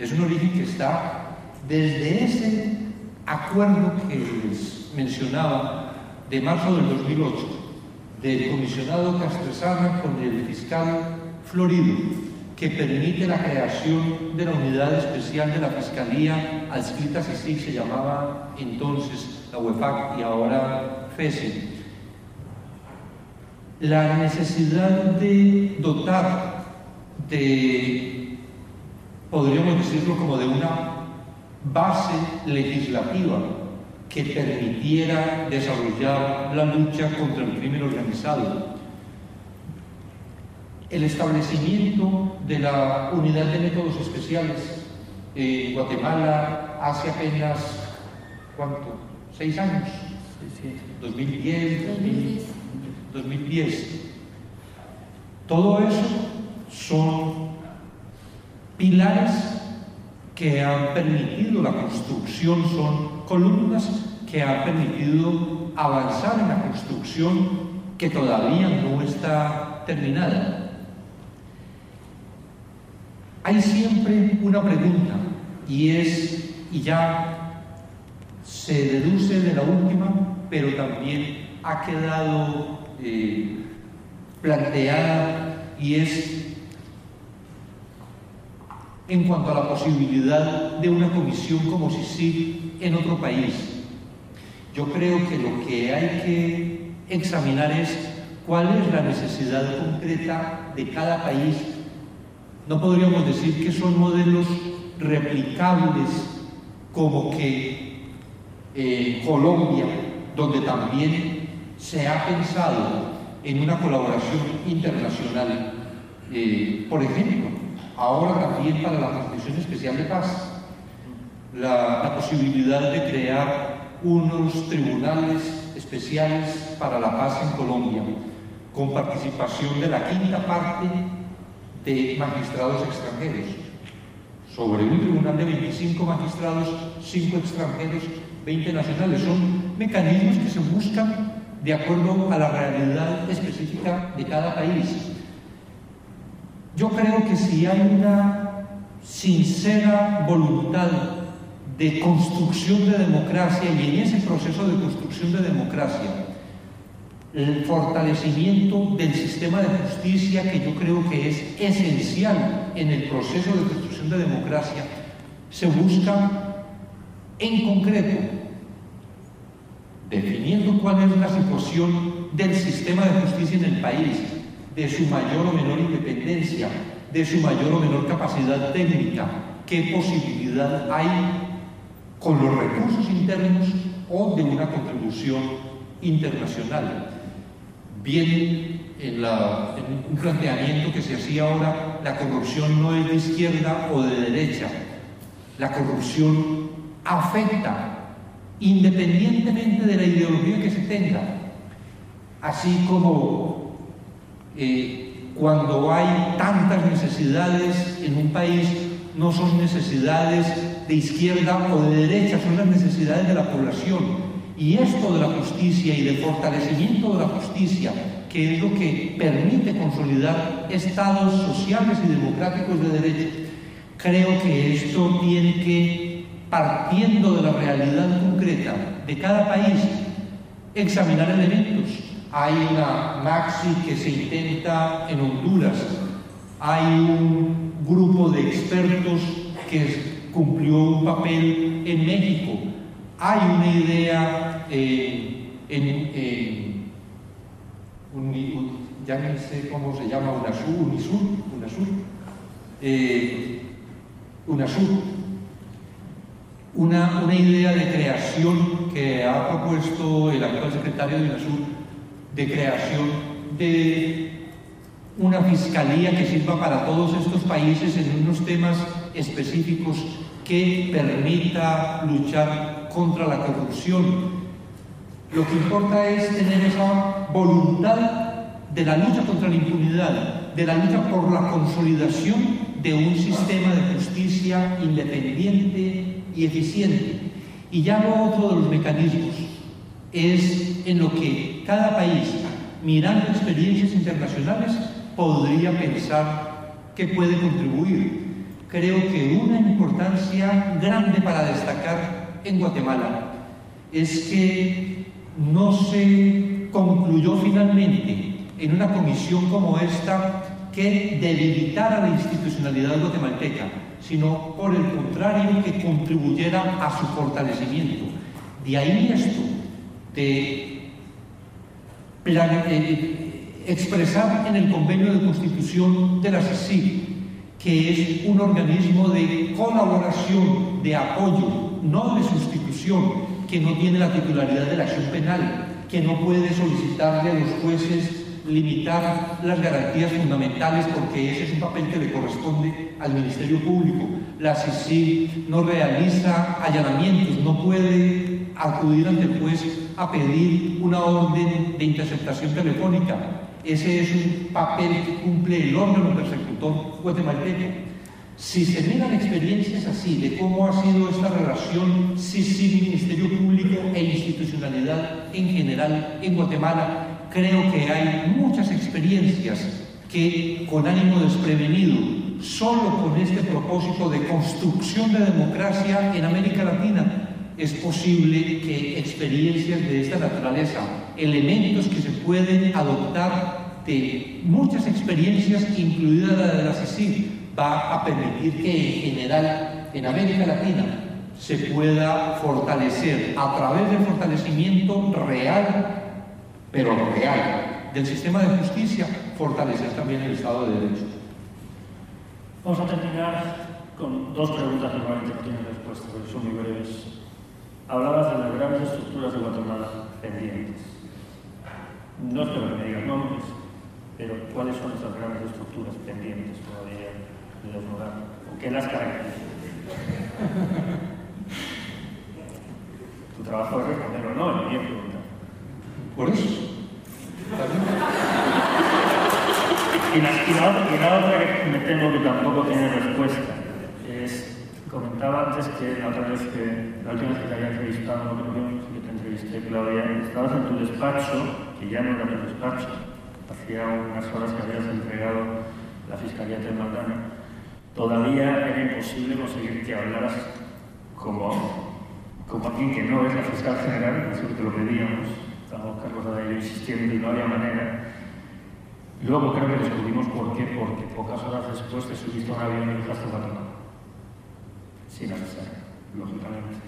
Speaker 4: Es un origen que está desde ese acuerdo que les mencionaba de marzo del 2008, del comisionado Castresana con el fiscal Florido, que permite la creación de la unidad especial de la Fiscalía adscrita así se llamaba entonces la UEFAC y ahora FESE. La necesidad de dotar de, podríamos decirlo como de una base legislativa que permitiera desarrollar la lucha contra el crimen organizado. El establecimiento de la unidad de métodos especiales en Guatemala hace apenas, ¿cuánto? ¿Seis años? 2010, 2010. Todo eso son pilares que han permitido la construcción, son columnas que han permitido avanzar en la construcción que todavía no está terminada. Hay siempre una pregunta y es, y ya se deduce de la última, pero también ha quedado eh, planteada y es en cuanto a la posibilidad de una comisión como sí en otro país. Yo creo que lo que hay que examinar es cuál es la necesidad concreta de cada país no podríamos decir que son modelos replicables como que eh, Colombia, donde también se ha pensado en una colaboración internacional. Eh, por ejemplo, ahora también para la Comisión Especial de Paz, la, la posibilidad de crear unos tribunales especiales para la paz en Colombia, con participación de la quinta parte de magistrados extranjeros. Sobre un tribunal de 25 magistrados, 5 extranjeros, 20 nacionales. Son mecanismos que se buscan de acuerdo a la realidad específica de cada país. Yo creo que si hay una sincera voluntad de construcción de democracia y en ese proceso de construcción de democracia el fortalecimiento del sistema de justicia que yo creo que es esencial en el proceso de construcción de democracia, se busca en concreto, definiendo cuál es la situación del sistema de justicia en el país, de su mayor o menor independencia, de su mayor o menor capacidad técnica, qué posibilidad hay con los recursos internos o de una contribución internacional bien en, un planteamiento que se hacía ahora, la corrupción no es de izquierda o de derecha. La corrupción afecta independientemente de la ideología que se tenga. Así como eh, cuando hay tantas necesidades en un país, no son necesidades de izquierda o de derecha, son las necesidades de la población. Y esto de la justicia y del fortalecimiento de la justicia, que es lo que permite consolidar estados sociales y democráticos de derecho, creo que esto tiene que, partiendo de la realidad concreta de cada país, examinar elementos. Hay una maxi que se intenta en Honduras, hay un grupo de expertos que cumplió un papel en México, hay una idea eh, en, ya no sé cómo se llama, UNASUR, UNISUR, UNASUR, eh, UNASUR, una, una idea de creación que ha propuesto el actual secretario de UNASUR, de creación de una fiscalía que sirva para todos estos países en unos temas específicos que permita luchar contra la corrupción. Lo que importa es tener esa voluntad de la lucha contra la impunidad, de la lucha por la consolidación de un sistema de justicia independiente y eficiente. Y ya lo otro de los mecanismos es en lo que cada país, mirando experiencias internacionales, podría pensar que puede contribuir. Creo que una importancia grande para destacar en Guatemala es que no se concluyó finalmente en una comisión como esta que debilitara la institucionalidad guatemalteca, sino por el contrario que contribuyera a su fortalecimiento. De ahí esto, de expresar en el convenio de constitución de la CICIG, que es un organismo de colaboración, de apoyo, no de sustitución, que no tiene la titularidad de la acción penal, que no puede solicitarle a los jueces limitar las garantías fundamentales porque ese es un papel que le corresponde al Ministerio Público. La CICI no realiza allanamientos, no puede acudir ante el juez a pedir una orden de interceptación telefónica. Ese es un papel que cumple el órgano persecutor guatemalteco. Si se miran experiencias así de cómo ha sido esta relación CICI-Ministerio Público e institucionalidad en general en Guatemala, creo que hay muchas experiencias que con ánimo desprevenido, solo con este propósito de construcción de democracia en América Latina, es posible que experiencias de esta naturaleza, elementos que se pueden adoptar de muchas experiencias, incluida la de la CICIG, va a permitir que en general en América Latina se pueda fortalecer a través del fortalecimiento real pero real del sistema de justicia, fortalecer también el Estado de Derecho.
Speaker 2: Vamos a terminar con dos preguntas normalmente no tienen respuesta, porque son muy breves. Hablabas de las grandes estructuras de Guatemala pendientes. No espero que me digas nombres, pero ¿cuáles son esas grandes estructuras pendientes todavía de desnudar? ¿O qué las caracterizan? tu trabajo es responder o no, es mi pregunta.
Speaker 4: Por eso.
Speaker 2: Y la, otra que me temo que tampoco tiene respuesta es, comentaba antes que la otra vez que, la última vez que te había entrevistado, no creo que te entrevisté, Claudia, estabas en tu despacho, que ya no era tu despacho, hacía unas horas que habías entregado la Fiscalía de Maldana, todavía era imposible conseguir que hablaras como, como alguien que no es la fiscal general, eso que lo pedíamos, Estábamos Carlos Adair insistiendo y no había manera. Luego creo que descubrimos por qué, porque pocas horas después te subiste a un avión y dejaste Guatemala. Sin avisar, lógicamente.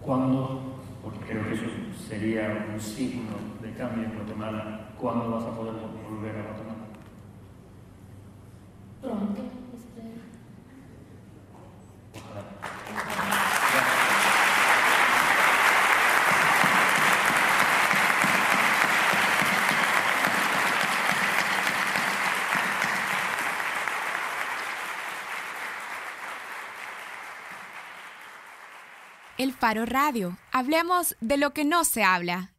Speaker 2: ¿Cuándo? Porque creo que eso sería un signo de cambio en Guatemala. ¿Cuándo vas a poder volver a Guatemala?
Speaker 5: Pronto,
Speaker 1: El Faro Radio. Hablemos de lo que no se habla.